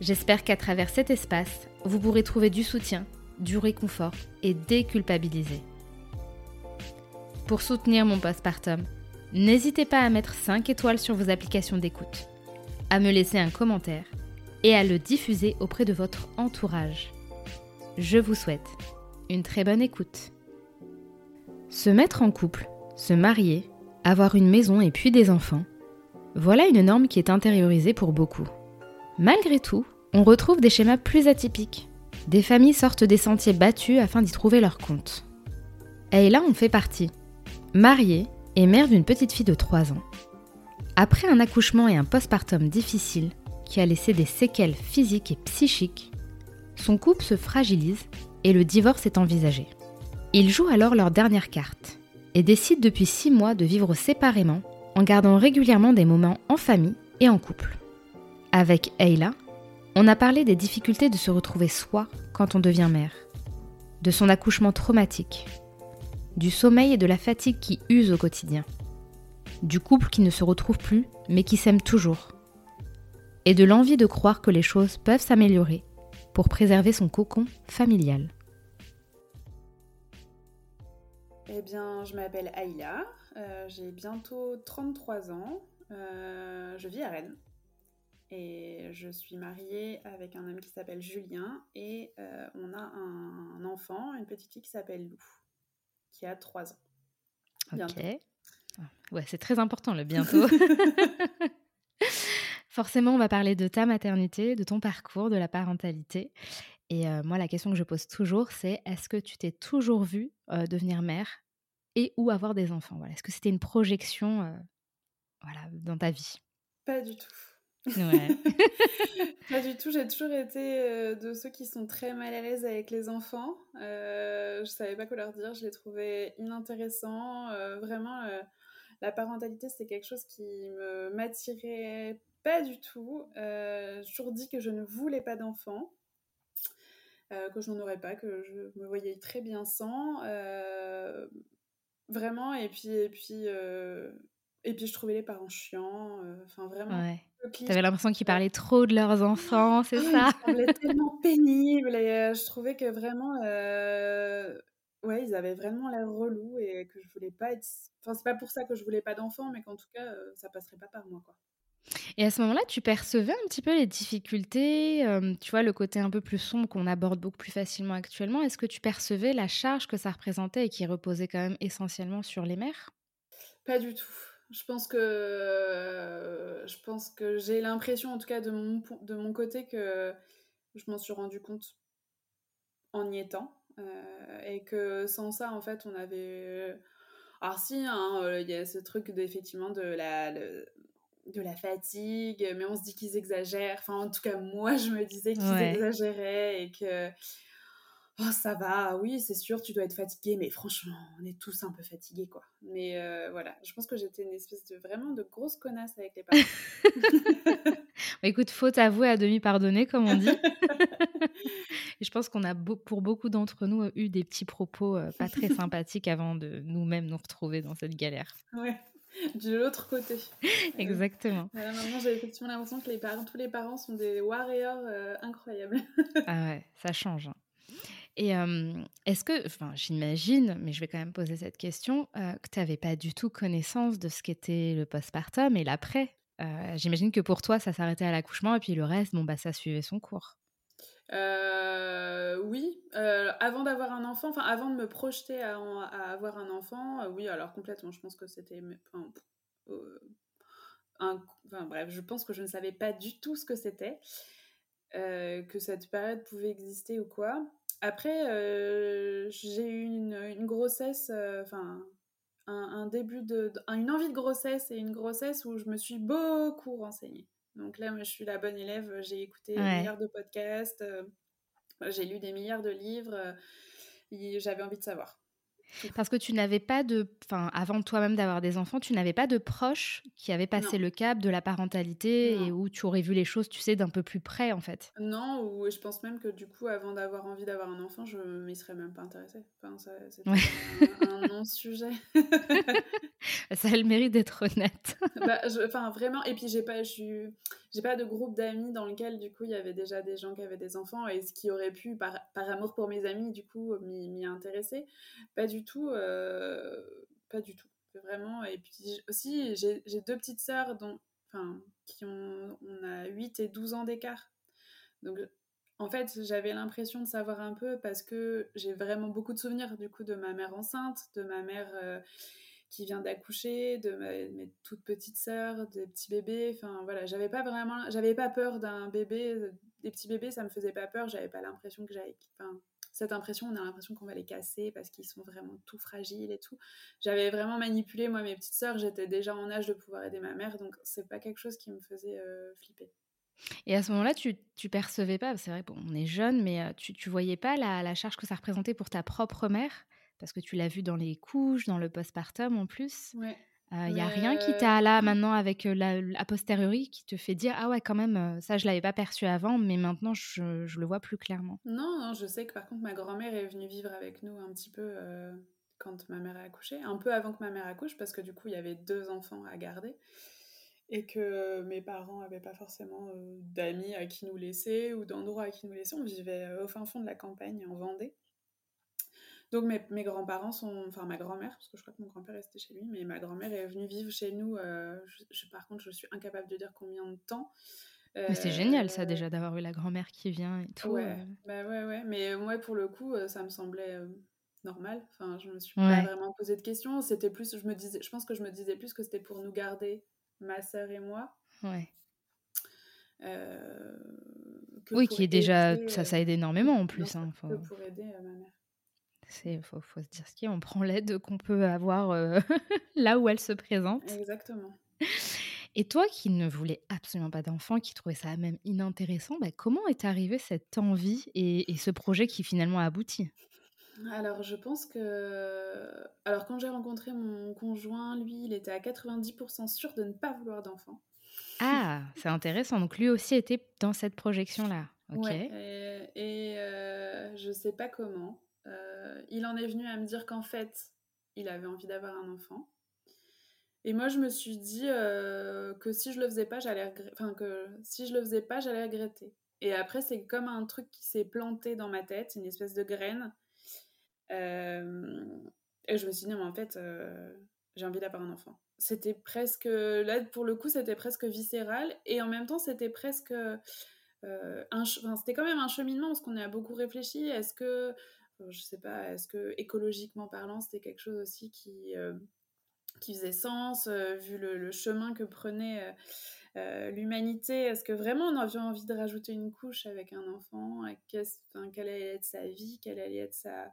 j'espère qu'à travers cet espace, vous pourrez trouver du soutien, du réconfort et déculpabiliser. Pour soutenir mon postpartum, n'hésitez pas à mettre 5 étoiles sur vos applications d'écoute, à me laisser un commentaire et à le diffuser auprès de votre entourage. Je vous souhaite une très bonne écoute. Se mettre en couple, se marier, avoir une maison et puis des enfants, voilà une norme qui est intériorisée pour beaucoup. Malgré tout, on retrouve des schémas plus atypiques. Des familles sortent des sentiers battus afin d'y trouver leur compte. Là, on fait partie. Mariée et mère d'une petite fille de 3 ans. Après un accouchement et un postpartum difficile qui a laissé des séquelles physiques et psychiques, son couple se fragilise et le divorce est envisagé. Ils jouent alors leur dernière carte et décident depuis 6 mois de vivre séparément en gardant régulièrement des moments en famille et en couple. Avec Ayla, on a parlé des difficultés de se retrouver soi quand on devient mère, de son accouchement traumatique, du sommeil et de la fatigue qui usent au quotidien, du couple qui ne se retrouve plus mais qui s'aime toujours, et de l'envie de croire que les choses peuvent s'améliorer pour préserver son cocon familial. Eh bien, je m'appelle Aïla, euh, j'ai bientôt 33 ans, euh, je vis à Rennes. Et je suis mariée avec un homme qui s'appelle Julien et euh, on a un, enfant, une petite fille qui s'appelle Lou, qui a 3 ans. Ok. Ah, ouais, c'est très important le bientôt. Forcément, on va parler de ta maternité, de ton parcours, de la parentalité. Et euh, moi, la question que je pose toujours, c'est est-ce que tu t'es toujours vue euh, devenir mère et ou avoir des enfants? Voilà. Est-ce que c'était une projection voilà, dans ta vie? Pas du tout. Ouais. pas du tout, j'ai toujours été euh, de ceux qui sont très mal à l'aise avec les enfants. Euh, je savais pas quoi leur dire, je les trouvais inintéressants. Euh, vraiment, euh, la parentalité, c'était quelque chose qui me m'attirait pas du tout. j'ai toujours dit que je ne voulais pas d'enfants, que je n'en aurais pas, que je me voyais très bien sans. vraiment, et puis, et puis, et puis je trouvais les parents chiants. Enfin, vraiment. Ouais. T'avais l'impression qu'ils parlaient trop de leurs enfants, c'est ça? Ils tellement pénible et euh, je trouvais que vraiment, euh, ouais, ils avaient vraiment l'air relou et que je voulais pas être. Enfin, c'est pas pour ça que je voulais pas d'enfants, mais qu'en tout cas, euh, ça passerait pas par moi, quoi. Et à ce moment-là, tu percevais un petit peu les difficultés, tu vois, le côté un peu plus sombre qu'on aborde beaucoup plus facilement actuellement. Est-ce que tu percevais la charge que ça représentait et qui reposait quand même essentiellement sur les mères? Pas du tout. Je pense que je pense que j'ai l'impression, en tout cas de mon, de mon côté, que je m'en suis rendu compte en y étant. Euh, et que sans ça, en fait, on avait. Alors, si, hein, euh, il y a ce truc effectivement de la, de la fatigue, mais on se dit qu'ils exagèrent. Enfin, en tout cas, moi, je me disais qu'ils exagéraient et que Oh, ça va, oui, c'est sûr, tu dois être fatigué, mais franchement, on est tous un peu fatigués, quoi. Mais euh, voilà, je pense que j'étais une espèce de vraiment de grosse connasse avec les parents. Bah, écoute, faute avouée à demi pardonnée, comme on dit. Et je pense qu'on a pour beaucoup d'entre nous eu des petits propos euh, pas très sympathiques avant de nous-mêmes nous retrouver dans cette galère. Ouais, de l'autre côté. Exactement. Euh, maintenant, j'ai effectivement l'impression que les parents, tous les parents sont des warriors incroyables. ah ouais, ça change. Hein. Et est-ce que, enfin, j'imagine, mais je vais quand même poser cette question, que tu n'avais pas du tout connaissance de ce qu'était le postpartum et l'après? J'imagine que pour toi, ça s'arrêtait à l'accouchement et puis le reste, bon, bah, ça suivait son cours. oui, avant d'avoir un enfant, enfin avant de me projeter à, avoir un enfant, oui, alors complètement, je pense que c'était... Enfin, bref, je pense que je ne savais pas du tout ce que c'était, que cette période pouvait exister ou quoi. Après, j'ai eu une, grossesse, enfin, un, début de, une envie de grossesse et une grossesse où je me suis beaucoup renseignée. Donc là, je suis la bonne élève, j'ai écouté des milliards de podcasts, j'ai lu des milliards de livres, j'avais envie de savoir. Parce que tu n'avais pas de, enfin, avant toi-même d'avoir des enfants, tu n'avais pas de proches qui avaient passé le cap de la parentalité et où tu aurais vu les choses, tu sais, d'un peu plus près, en fait. Non, ou je pense même que du coup, avant d'avoir envie d'avoir un enfant, je m'y serais même pas intéressée. Enfin, c'était un, non-sujet. ça a le mérite d'être honnête. bah, enfin, vraiment. Et puis, j'ai pas, j'ai pas de groupe d'amis dans lequel, du coup, il y avait déjà des gens qui avaient des enfants et ce qui aurait pu, par, par amour pour mes amis, du coup, m'y intéresser. Pas du Euh, pas du tout. Vraiment. Et puis aussi, j'ai deux petites sœurs dont, enfin, qui ont, on a 8 et 12 ans d'écart. Donc, en fait, j'avais l'impression de savoir un peu parce que j'ai vraiment beaucoup de souvenirs du coup de ma mère enceinte, de ma mère euh, qui vient d'accoucher, de mes toutes petites sœurs, des petits bébés. Enfin voilà, j'avais pas vraiment, j'avais pas peur d'un bébé, des petits bébés, ça me faisait pas peur. J'avais pas l'impression que j'avais, cette impression, on a l'impression qu'on va les casser parce qu'ils sont vraiment tout fragiles et tout. J'avais vraiment manipulé, moi, mes petites sœurs, j'étais déjà en âge de pouvoir aider ma mère, donc c'est pas quelque chose qui me faisait euh, flipper. Et à ce moment-là, tu, tu percevais pas, c'est vrai, bon, on est jeune, mais euh, tu, tu voyais pas la, la, charge que ça représentait pour ta propre mère? Parce que tu l'as vu dans les couches, dans le postpartum en plus. Ouais. Il n'y a rien qui t'a là maintenant avec la, a posteriori qui te fait dire ah ouais quand même ça je l'avais pas perçu avant mais maintenant je, je, le vois plus clairement. Non, non, je sais que par contre ma grand-mère est venue vivre avec nous un petit peu quand ma mère a accouché, un peu avant que ma mère accouche parce que du coup il y avait deux enfants à garder et que mes parents n'avaient pas forcément d'amis à qui nous laisser ou d'endroits à qui nous laisser. On vivait au fin fond de la campagne en Vendée. Donc mes, grands-parents sont, enfin ma grand-mère, parce que je crois que mon grand-père restait chez lui, mais ma grand-mère est venue vivre chez nous. Euh, je, par contre, je suis incapable de dire combien de temps. mais c'est génial ça euh, déjà d'avoir eu la grand-mère qui vient et tout. Ouais, euh. bah ouais, ouais. Mais moi pour le coup, ça me semblait normal. Enfin, je me suis pas vraiment posé de questions. C'était plus, je me disais, je pense que je me disais plus que c'était pour nous garder, ma sœur et moi. Ouais. oui, qui est déjà, ça, ça aide énormément en plus. Hein, pour aider ma mère. Il faut, faut, se dire ce qui est, on prend l'aide qu'on peut avoir euh, là où elle se présente. Exactement. Et toi qui ne voulais absolument pas d'enfant, qui trouvais ça même inintéressant, bah, comment est arrivée cette envie et, et, ce projet qui finalement a abouti? Alors je pense que... Alors quand j'ai rencontré mon conjoint, lui, il était à 90% sûr de ne pas vouloir d'enfant. Ah, c'est intéressant. Donc lui aussi était dans cette projection-là. Ok. Ouais, et, et euh, je sais pas comment. Euh, il en est venu à me dire qu'en fait, il avait envie d'avoir un enfant. Et moi, je me suis dit euh, que si je le faisais pas, j'allais enfin que si je le faisais pas, j'allais regretter. Et après, c'est comme un truc qui s'est planté dans ma tête, une espèce de graine. Euh, et je me suis dit, mais en fait, j'ai envie d'avoir un enfant. C'était presque, là, pour le coup, c'était presque viscéral. Et en même temps, c'était presque, un, c'était quand même un cheminement parce qu'on a beaucoup réfléchi. Est-ce que je sais pas, est-ce que écologiquement parlant, c'était quelque chose aussi qui, euh, qui faisait sens, euh, vu le, chemin que prenait euh, l'humanité? Est-ce que vraiment on avait envie de rajouter une couche avec un enfant? Quelle allait être sa vie? Quelle allait être sa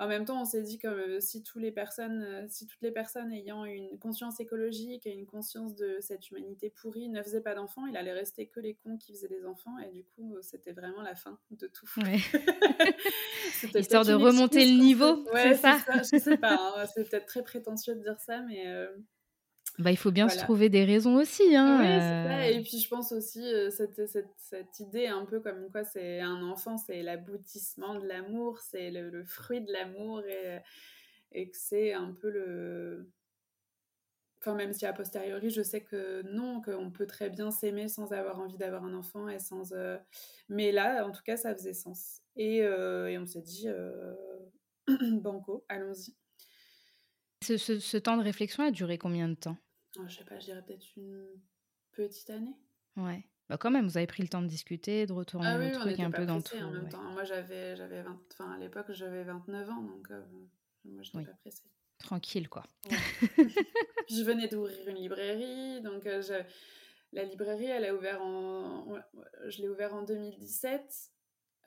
en même temps, on s'est dit que euh, si, toutes les personnes, euh, si toutes les personnes ayant une conscience écologique et une conscience de cette humanité pourrie ne faisaient pas d'enfants, il allait rester que les cons qui faisaient des enfants. Et du coup, c'était vraiment la fin de tout. Histoire de remonter le niveau, c'est ça, Je sais pas, hein, c'est peut-être très prétentieux de dire ça, mais... Euh, bah, il faut bien se trouver des raisons aussi. Hein, oui, ça. Et puis je pense aussi euh, cette, cette, cette, idée un peu comme quoi c'est un enfant, c'est l'aboutissement de l'amour, c'est le, fruit de l'amour et, et que c'est un peu le... Enfin, même si a posteriori, je sais que non, qu'on peut très bien s'aimer sans avoir envie d'avoir un enfant et sans... Euh, mais là, en tout cas, ça faisait sens. Et, euh, et on s'est dit, banco, allons-y. Ce, ce, ce, temps de réflexion a duré combien de temps? Je sais pas, je dirais peut-être une petite année. Ouais. Bah quand même, vous avez pris le temps de discuter, de retourner Ah le oui, on truc un pas peu dans pressés tout. en même ouais. temps. Moi, j'avais, j'avais 20... enfin, à l'époque, j'avais 29 ans, donc euh, moi, je n'étais Oui. pas pressée. Tranquille, quoi. Ouais. Je venais d'ouvrir une librairie, donc euh, je- la librairie, elle a ouvert en, je l'ai ouvert en 2017.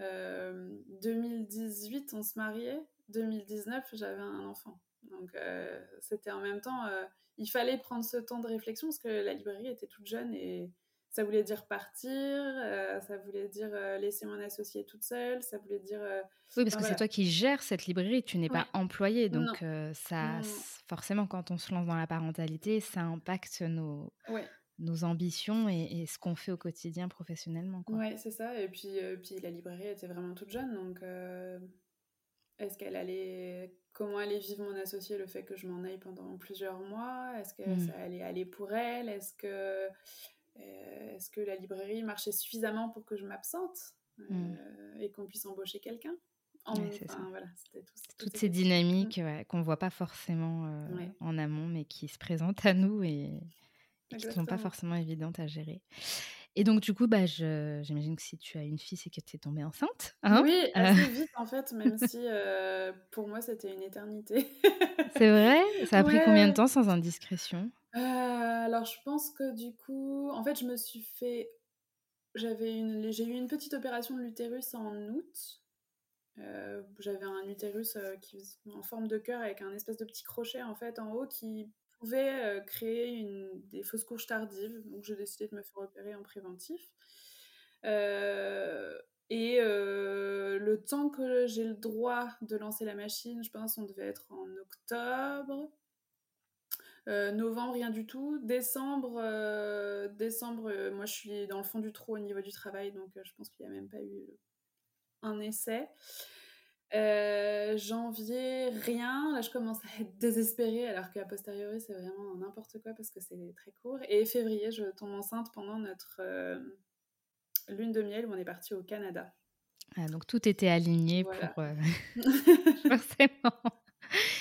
Euh, 2018, on se mariait. 2019, j'avais un enfant. Donc euh, c'était en même temps, euh, il fallait prendre ce temps de réflexion parce que la librairie était toute jeune et ça voulait dire partir, euh, ça voulait dire euh, laisser mon associé toute seule, ça voulait dire euh, Oui, parce enfin, que c'est toi qui gères cette librairie, tu n'es Ouais. pas employé, donc ça, forcément, quand on se lance dans la parentalité, ça impacte nos, Ouais. nos ambitions et, et ce qu'on fait au quotidien professionnellement. Ouais, c'est ça. Et puis, puis la librairie était vraiment toute jeune, donc est-ce qu'elle allait, comment allait vivre mon associé le fait que je m'en aille pendant plusieurs mois? Est-ce que Mm. ça allait aller pour elle? Est-ce que, est-ce que la librairie marchait suffisamment pour que je m'absente euh, Mm. et qu'on puisse embaucher quelqu'un? En- Ouais, enfin, voilà, tout- toutes ces dynamiques ouais, qu'on ne voit pas forcément euh, Ouais. en amont, mais qui se présentent à nous et, et qui ne sont pas forcément évidentes à gérer. Et donc, du coup, bah, j'imagine que si tu as une fille, c'est que tu es tombée enceinte. Hein Oui, Euh, assez vite en fait, même si euh, pour moi c'était une éternité. c'est vrai? Ça a pris combien de temps sans indiscrétion? Euh, alors je pense que du coup, en fait, je me suis fait, j'avais une, j'ai eu une petite opération de l'utérus en août. J'avais un utérus qui en forme de cœur avec un espèce de petit crochet en fait en haut qui pouvait créer une, des fausses couches tardives. Donc j'ai décidé de me faire opérer en préventif. Et le temps que j'ai le droit de lancer la machine, je pense on devait être en octobre. Novembre, rien du tout. Décembre, décembre moi je suis dans le fond du trou au niveau du travail, donc je pense qu'il n'y a même pas eu un essai. Euh, janvier, rien. Là, je commence à être désespérée, alors qu'à posteriori, c'est vraiment n'importe quoi parce que c'est très court. Et février, je tombe enceinte pendant notre euh, lune de miel où on est parti au Canada. Ah, Donc, tout était aligné Voilà. pour... euh, forcément.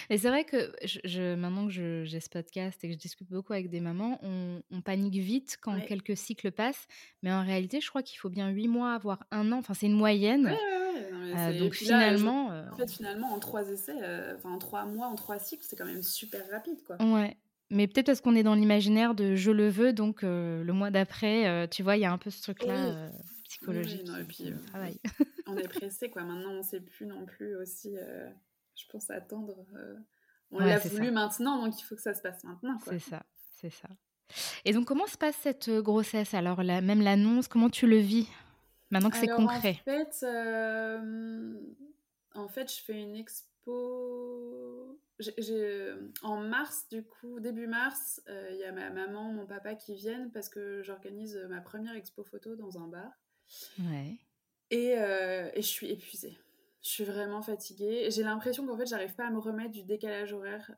Et c'est vrai que je, je- maintenant que je- j'ai ce podcast et que je discute beaucoup avec des mamans, on, on panique vite quand Ouais. quelques cycles passent. Mais en réalité, je crois qu'il faut bien huit mois, voire un an. Enfin, c'est une moyenne. ouais, ouais. Euh, donc là, je- finalement, euh, En fait, finalement, en trois essais, euh, enfin en trois mois, en trois cycles, c'est quand même super rapide, quoi. ouais. Mais peut-être parce qu'on est dans l'imaginaire de je le veux, donc euh, le mois d'après, euh, tu vois, il y a un peu ce truc-là euh, psychologique oui, non, et qui, puis, qui travaille. on est pressé, quoi. Maintenant, on sait plus non plus aussi, je pense, attendre. On Ouais, l'a voulu ça. maintenant, donc il faut que ça se passe maintenant, quoi. C'est ça, c'est ça. Et donc, comment se passe cette grossesse? Alors, la- même l'annonce, comment tu le vis? Maintenant que c'est en concret fait, euh, en fait, je fais une expo. En mars, du coup, début mars, euh, il y a ma maman, mon papa qui viennent parce que j'organise ma première expo photo dans un bar. Ouais. Et, euh, et je suis épuisée. Je suis vraiment fatiguée. J'ai l'impression qu'en fait, j'arrive pas à me remettre du décalage horaire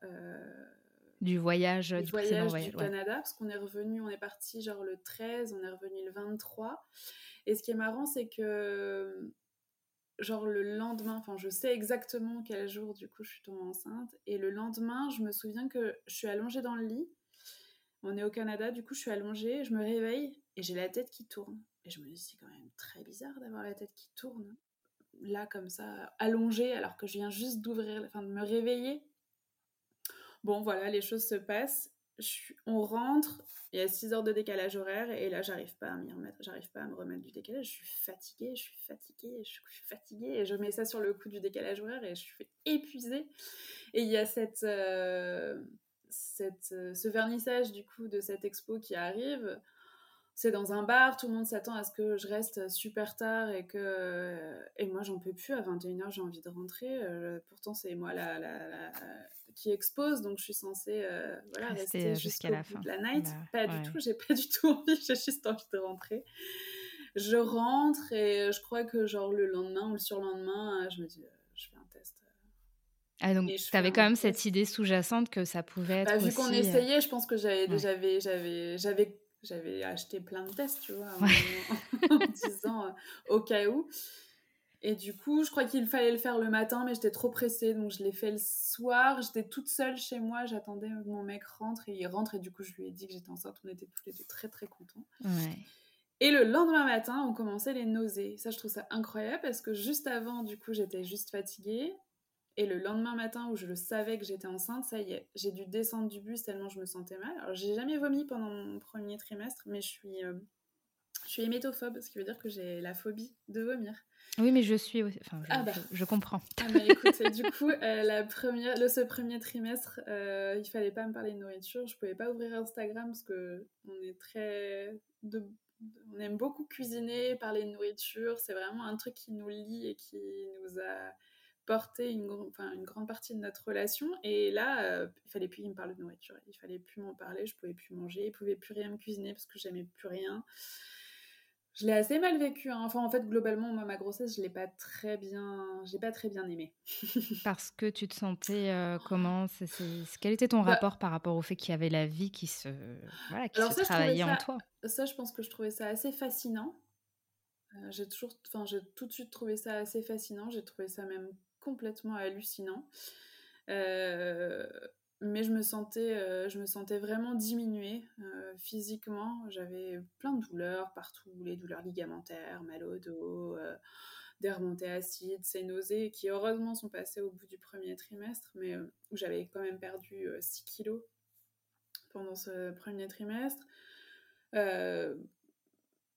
Du voyage, du du voyage voyage. du ouais. Canada, parce qu'on est revenu, on est parti genre le 13, on est revenu le 23. Et ce qui est marrant, c'est que genre le lendemain, enfin je sais exactement quel jour du coup je suis tombée enceinte, et le lendemain, je me souviens que je suis allongée dans le lit. On est au Canada, du coup je suis allongée, je me réveille et j'ai la tête qui tourne. Et je me dis c'est quand même très bizarre d'avoir la tête qui tourne là comme ça, allongée, alors que je viens juste d'ouvrir, enfin de me réveiller. Bon voilà, les choses se passent. On rentre, il y a 6 heures de décalage horaire et là j'arrive pas à remettre, j'arrive pas à me remettre du décalage, je suis fatiguée, je suis fatiguée, je suis fatiguée et je mets ça sur le coup du décalage horaire et je suis épuisée. Et il y a cette, euh, euh, ce vernissage du coup de cette expo qui arrive. C'est dans un bar, tout le monde s'attend à ce que je reste super tard et que et moi j'en peux plus à 21h, j'ai envie de rentrer. Euh, pourtant c'est moi la, la- la- qui expose donc je suis censée euh, voilà, Rester, euh, jusqu'à la fin. de la night. Bah, pas ouais. du tout, j'ai pas du tout envie, j'ai juste envie de rentrer. Je rentre et je crois que genre le lendemain ou le surlendemain, euh, je me dis euh, je fais un test. Ah, donc, tu avais quand même test. cette idée sous-jacente que ça pouvait être Bah, vu aussi... qu'on euh, essayait, je pense que j'avais ouais. j'avais j'avais j'avais acheté plein de tests, tu vois, en, en disant euh, au cas où. Et du coup, je crois qu'il fallait le faire le matin, mais j'étais trop pressée, donc je l'ai fait le soir. J'étais toute seule chez moi, j'attendais que mon mec rentre et il rentre et du coup, je lui ai dit que j'étais enceinte. On était tous les deux très très contents. Ouais. Et le lendemain matin, on commençait les nausées. Ça, je trouve ça incroyable parce que juste avant, du coup, j'étais juste fatiguée. Et le lendemain matin où je le savais que j'étais enceinte, ça y est, j'ai dû descendre du bus tellement je me sentais mal. Alors, j'ai jamais vomi pendant mon premier trimestre, mais je suis, euh, je suis hémétophobe, ce qui veut dire que j'ai la phobie de vomir. Oui, mais je suis Enfin, je, Ah bah. je- je comprends. Ah, mais écoute, du coup, euh, la première, le, ce premier trimestre, euh, il fallait pas me parler de nourriture. Je pouvais pas ouvrir Instagram parce que on est très. De, on aime beaucoup cuisiner, parler de nourriture. C'est vraiment un truc qui nous lie et qui nous a porté une, enfin, une grande partie de notre relation. Et là, euh, il fallait plus qu'il me parle de nourriture. Il fallait plus m'en parler. Je pouvais plus manger. Il pouvait plus rien me cuisiner parce que j'aimais plus rien. Je l'ai assez mal vécu. hein. Enfin, en fait, globalement, moi, ma grossesse, je l'ai pas très bien, j'ai pas très bien aimé. Parce que tu te sentais euh, comment? C'est, c'est- Quel était ton Bah, rapport par rapport au fait qu'il y avait la vie qui se, voilà, qui alors se ça, travaillait en toi? ça, je pense que je trouvais ça assez fascinant. Euh, j'ai toujours, enfin, j'ai tout de suite trouvé ça assez fascinant. J'ai trouvé ça même complètement hallucinant. Euh, mais je me sentais, euh, je me sentais vraiment diminuée euh, physiquement. J'avais plein de douleurs partout, les douleurs ligamentaires, mal au dos, des remontées acides, ces nausées qui heureusement sont passées au bout du premier trimestre, mais où j'avais quand même perdu euh, 6 kilos pendant ce premier trimestre.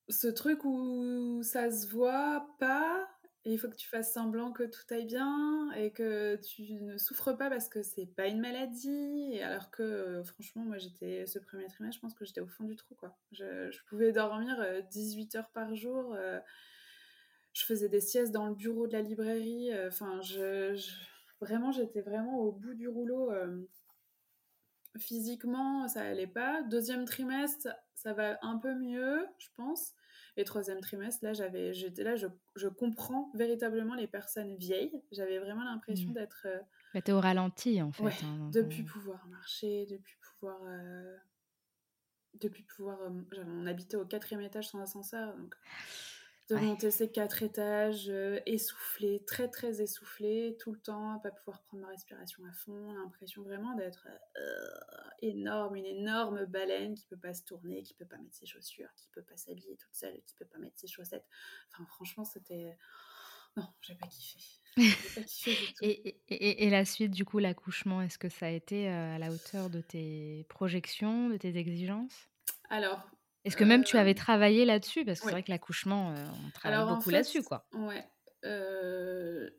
Ce truc où ça se voit pas, il faut que tu fasses semblant que tout aille bien et que tu ne souffres pas parce que c'est pas une maladie. Alors que, euh, franchement, moi, j'étais ce premier trimestre, je pense que j'étais au fond du trou, quoi. Je, pouvais dormir euh, 18 heures par jour. euh, je faisais des siestes dans le bureau de la librairie. euh, Enfin, je, vraiment, j'étais vraiment au bout du rouleau. euh, physiquement, ça allait pas. Deuxième trimestre, ça va un peu mieux, je pense. Et troisième trimestre, là, j'avais, j'étais là, je, je comprends véritablement les personnes vieilles. J'avais vraiment l'impression Mm. d'être, euh, Bah, T'es au ralenti en fait. ouais, hein, depuis pouvoir marcher, depuis pouvoir, euh, depuis pouvoir, euh, j'avais- on habitait au quatrième étage sans ascenseur, donc de Ouais. monter ces quatre étages, euh, essoufflé, très très essoufflé, tout le temps, pas pouvoir prendre ma respiration à fond, l'impression vraiment d'être euh, énorme, une énorme baleine qui peut pas se tourner, qui peut pas mettre ses chaussures, qui peut pas s'habiller toute seule, qui peut pas mettre ses chaussettes. Enfin, franchement, c'était. Non, j'ai pas kiffé. Pas kiffé du tout. Et, et- et- et la suite, du coup, l'accouchement, est-ce que ça a été euh, à la hauteur de tes projections, de tes exigences? Alors, Est-ce que même tu avais euh, travaillé là-dessus? Parce que c'est vrai que l'accouchement, euh, on travaille Alors en beaucoup fait, là-dessus, quoi. ouais. euh,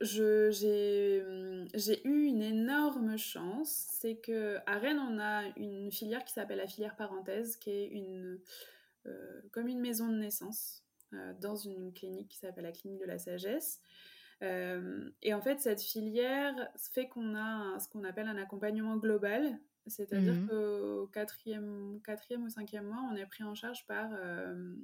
je- j'ai hum, j'ai eu une énorme chance, c'est que à Rennes on a une filière qui s'appelle la filière parenthèse, qui est une euh, comme une maison de naissance euh, dans une clinique qui s'appelle la clinique de la sagesse. Euh, et en fait, cette filière fait qu'on a un- ce qu'on appelle un accompagnement global, c'est-à-dire Mhm. qu'au quatrième, quatrième ou cinquième mois, on est pris en charge par euh,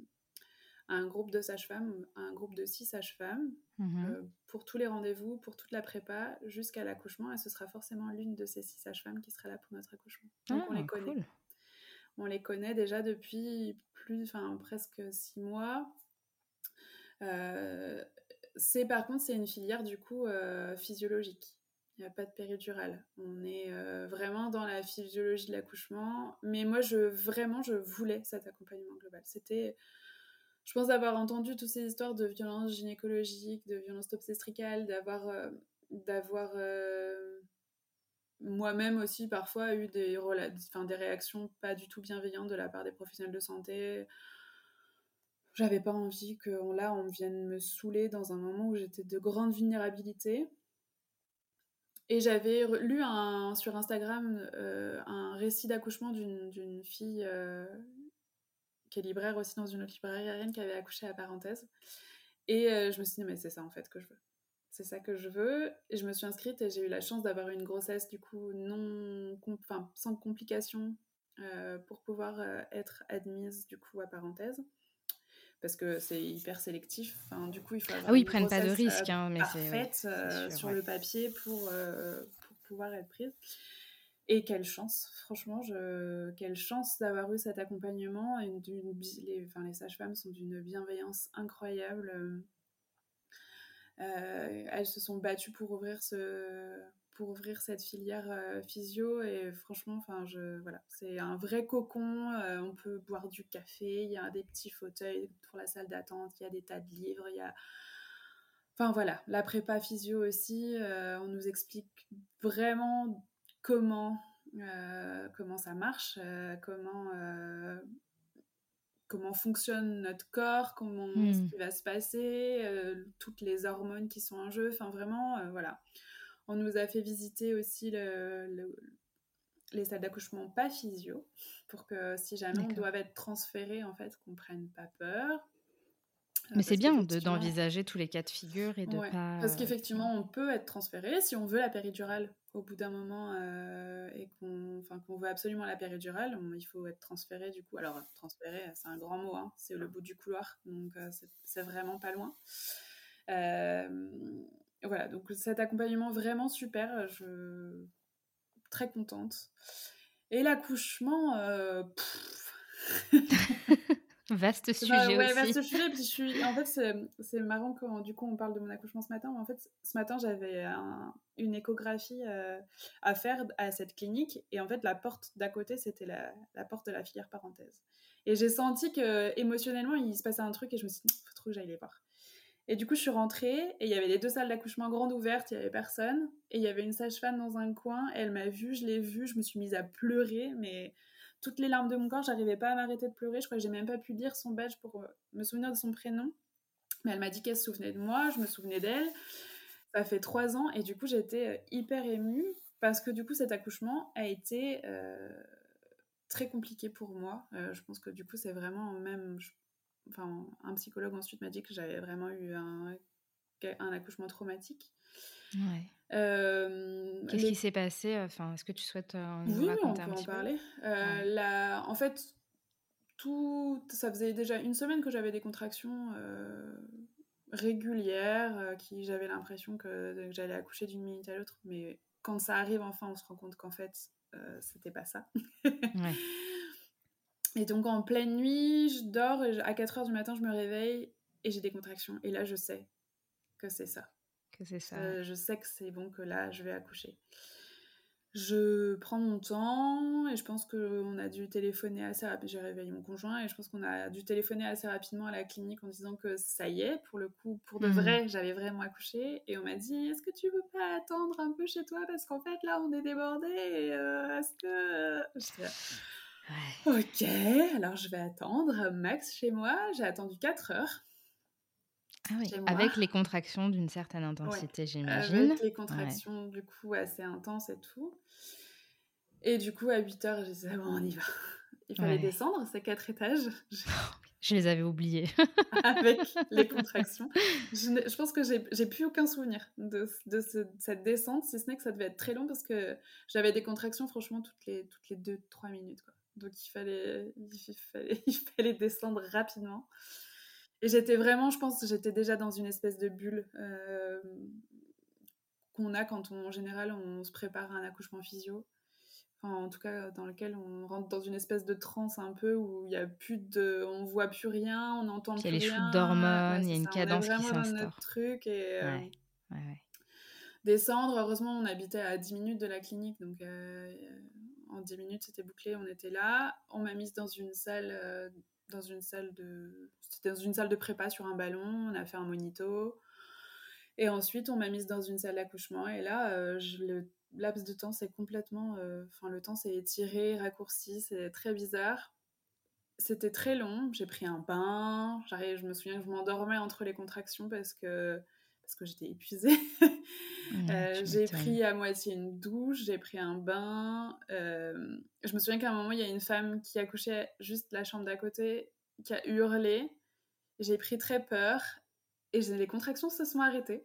un groupe de sages-femmes, un groupe de six sages-femmes, Mhm. euh, pour tous les rendez-vous, pour toute la prépa, jusqu'à l'accouchement. Et ce sera forcément l'une de ces six sages-femmes qui sera là pour notre accouchement. Donc on Ah, les connaît. cool. On les connaît déjà depuis plus, enfin presque six mois. Euh, c'est par contre c'est une filière du coup physiologique. Il n'y a pas de péridurale. On est euh, vraiment dans la physiologie de l'accouchement. Mais moi, je vraiment, je voulais cet accompagnement global. C'était, je pense avoir entendu toutes ces histoires de violences gynécologiques, de violences obstétricales, d'avoir, euh, d'avoir euh, moi-même aussi parfois eu des, des réactions pas du tout bienveillantes de la part des professionnels de santé. J'avais pas envie que là on vienne me saouler dans un moment où j'étais de grande vulnérabilité. Et j'avais lu un, sur Instagram euh, un récit d'accouchement d'une fille euh, qui est libraire aussi dans une autre librairie à Rennes qui avait accouché à parenthèse. Et euh, je me suis dit, mais c'est ça en fait que je veux. C'est ça que je veux. Et je me suis inscrite et j'ai eu la chance d'avoir une grossesse du coup non, enfin, sans complications pour pouvoir être admise du coup à parenthèse. Parce que c'est hyper sélectif. Enfin, du coup, il faut avoir Ah oui, ils prennent pas de risques, euh, hein, mais parfaite euh, sûr, sur ouais. le papier pour, euh, pour pouvoir être prise. Et quelle chance, franchement, je... quelle chance d'avoir eu cet accompagnement. Les, enfin, les sages-femmes sont d'une bienveillance incroyable. Euh, elles se sont battues pour ouvrir ce, pour ouvrir cette filière physio et franchement, enfin, je, voilà, c'est un vrai cocon. on peut boire du café, il y a des petits fauteuils pour la salle d'attente, il y a des tas de livres, il y a Enfin voilà, la prépa physio aussi, on nous explique vraiment comment, comment ça marche, comment, comment fonctionne notre corps, comment ce mmh. qui va se passer, toutes les hormones qui sont en jeu. Enfin vraiment, voilà. On nous a fait visiter aussi les salles d'accouchement pas physio pour que si jamais on doit être transféré, en fait, qu'on prenne pas peur. Mais c'est bien d'envisager tous les cas de figure et de pas. Parce qu'effectivement, on peut être transféré si on veut la péridurale au bout d'un moment euh, et qu'on qu'on veut absolument la péridurale, il faut être transféré du coup. Alors, transféré, c'est un grand mot, hein, c'est le bout du couloir, donc euh, c'est vraiment pas loin. Euh, voilà, donc cet accompagnement vraiment super, je très contente. Et l'accouchement, Vaste sujet ouais, vaste sujet. Puis je suis... En fait, c'est marrant quand du coup on parle de mon accouchement ce matin. Mais en fait, ce matin, j'avais une échographie euh, à faire à cette clinique. Et en fait, la porte d'à côté, c'était la... la, porte de la filière parenthèse. Et j'ai senti que émotionnellement, il se passait un truc et je me suis dit, faut trop que j'aille les voir. Et du coup, je suis rentrée et il y avait les deux salles d'accouchement grandes ouvertes, il y avait personne. Et il y avait une sage-femme dans un coin. Elle m'a vue, je l'ai vue, je me suis mise à pleurer, mais toutes les larmes de mon corps, j'arrivais pas à m'arrêter de pleurer. Je crois que j'ai même pas pu lire son badge pour euh, me souvenir de son prénom. Mais elle m'a dit qu'elle se souvenait de moi, je me souvenais d'elle. Ça fait trois ans et du coup j'étais euh, hyper émue parce que du coup cet accouchement a été euh, très compliqué pour moi. je pense que du coup c'est vraiment même... Enfin, un psychologue ensuite m'a dit que j'avais vraiment eu un, un accouchement traumatique. Ouais. Euh, Qu'est-ce qui s'est passé Enfin, est-ce que tu souhaites euh, nous oui, raconter on peut en parler. Euh, la... En fait, tout, ça faisait déjà une semaine que j'avais des contractions régulières, qui j'avais l'impression que, j'allais accoucher d'une minute à l'autre, mais quand ça arrive, enfin, on se rend compte qu'en fait, c'était pas ça. ouais. Et donc en pleine nuit, je dors et à 4 heures du matin, je me réveille et j'ai des contractions. Et là, je sais que c'est ça c'est ça. Euh, je sais que c'est bon que là, je vais accoucher. Je prends mon temps et je pense qu'on a dû téléphoner assez rapidement. J'ai réveillé mon conjoint et je pense qu'on a dû téléphoner assez rapidement à la clinique en disant que ça y est, pour le coup, pour de mmh. vrai, j'avais vraiment accouché. Et on m'a dit Est-ce que tu veux pas attendre un peu chez toi? Parce qu'en fait, là, on est débordé. Euh, est-ce que. Ok, alors je vais attendre max chez moi. J'ai attendu 4 heures. Ah avec les contractions d'une certaine intensité, j'imagine. Avec les contractions, du coup, assez intenses et tout. Et du coup, à 8 heures, j'ai dit, ah bon, on y va. Il fallait descendre, c'est quatre étages. Je les avais oubliés. avec les contractions. Je, je pense que j'ai plus aucun souvenir de, de cette descente, si ce n'est que ça devait être très long parce que j'avais des contractions, franchement, toutes les, toutes les 2-3 minutes. Quoi. Donc il fallait, il, fallait, il fallait descendre rapidement. Et j'étais vraiment, je pense, j'étais déjà dans une espèce de bulle euh, qu'on a quand on, en général on se prépare à un accouchement physio. Enfin, en tout cas, dans lequel on rentre dans une espèce de transe un peu où il y a plus de, on voit plus rien, on entend plus rien. Il y a les shoots d'hormones, il y a une cadence qui s'instaure. dans notre truc et euh, descendre. Heureusement, on habitait à 10 minutes de la clinique, donc euh, en 10 minutes c'était bouclé, on était là. On m'a mise dans une salle dans une salle de dans une salle de prépa sur un ballon, on a fait un monito. Et ensuite, on m'a mise dans une salle d'accouchement. Et là, euh, le laps de temps, c'est complètement. Euh, enfin, le temps s'est étiré, raccourci, c'est très bizarre. C'était très long. J'ai pris un bain. Je me souviens que je m'endormais entre les contractions parce que, parce que j'étais épuisée. Euh, j'ai pris à moitié une douche, j'ai pris un bain. je me souviens qu'à un moment, il y a une femme qui accouchait juste la chambre d'à côté qui a hurlé. J'ai pris très peur et les contractions se sont arrêtées.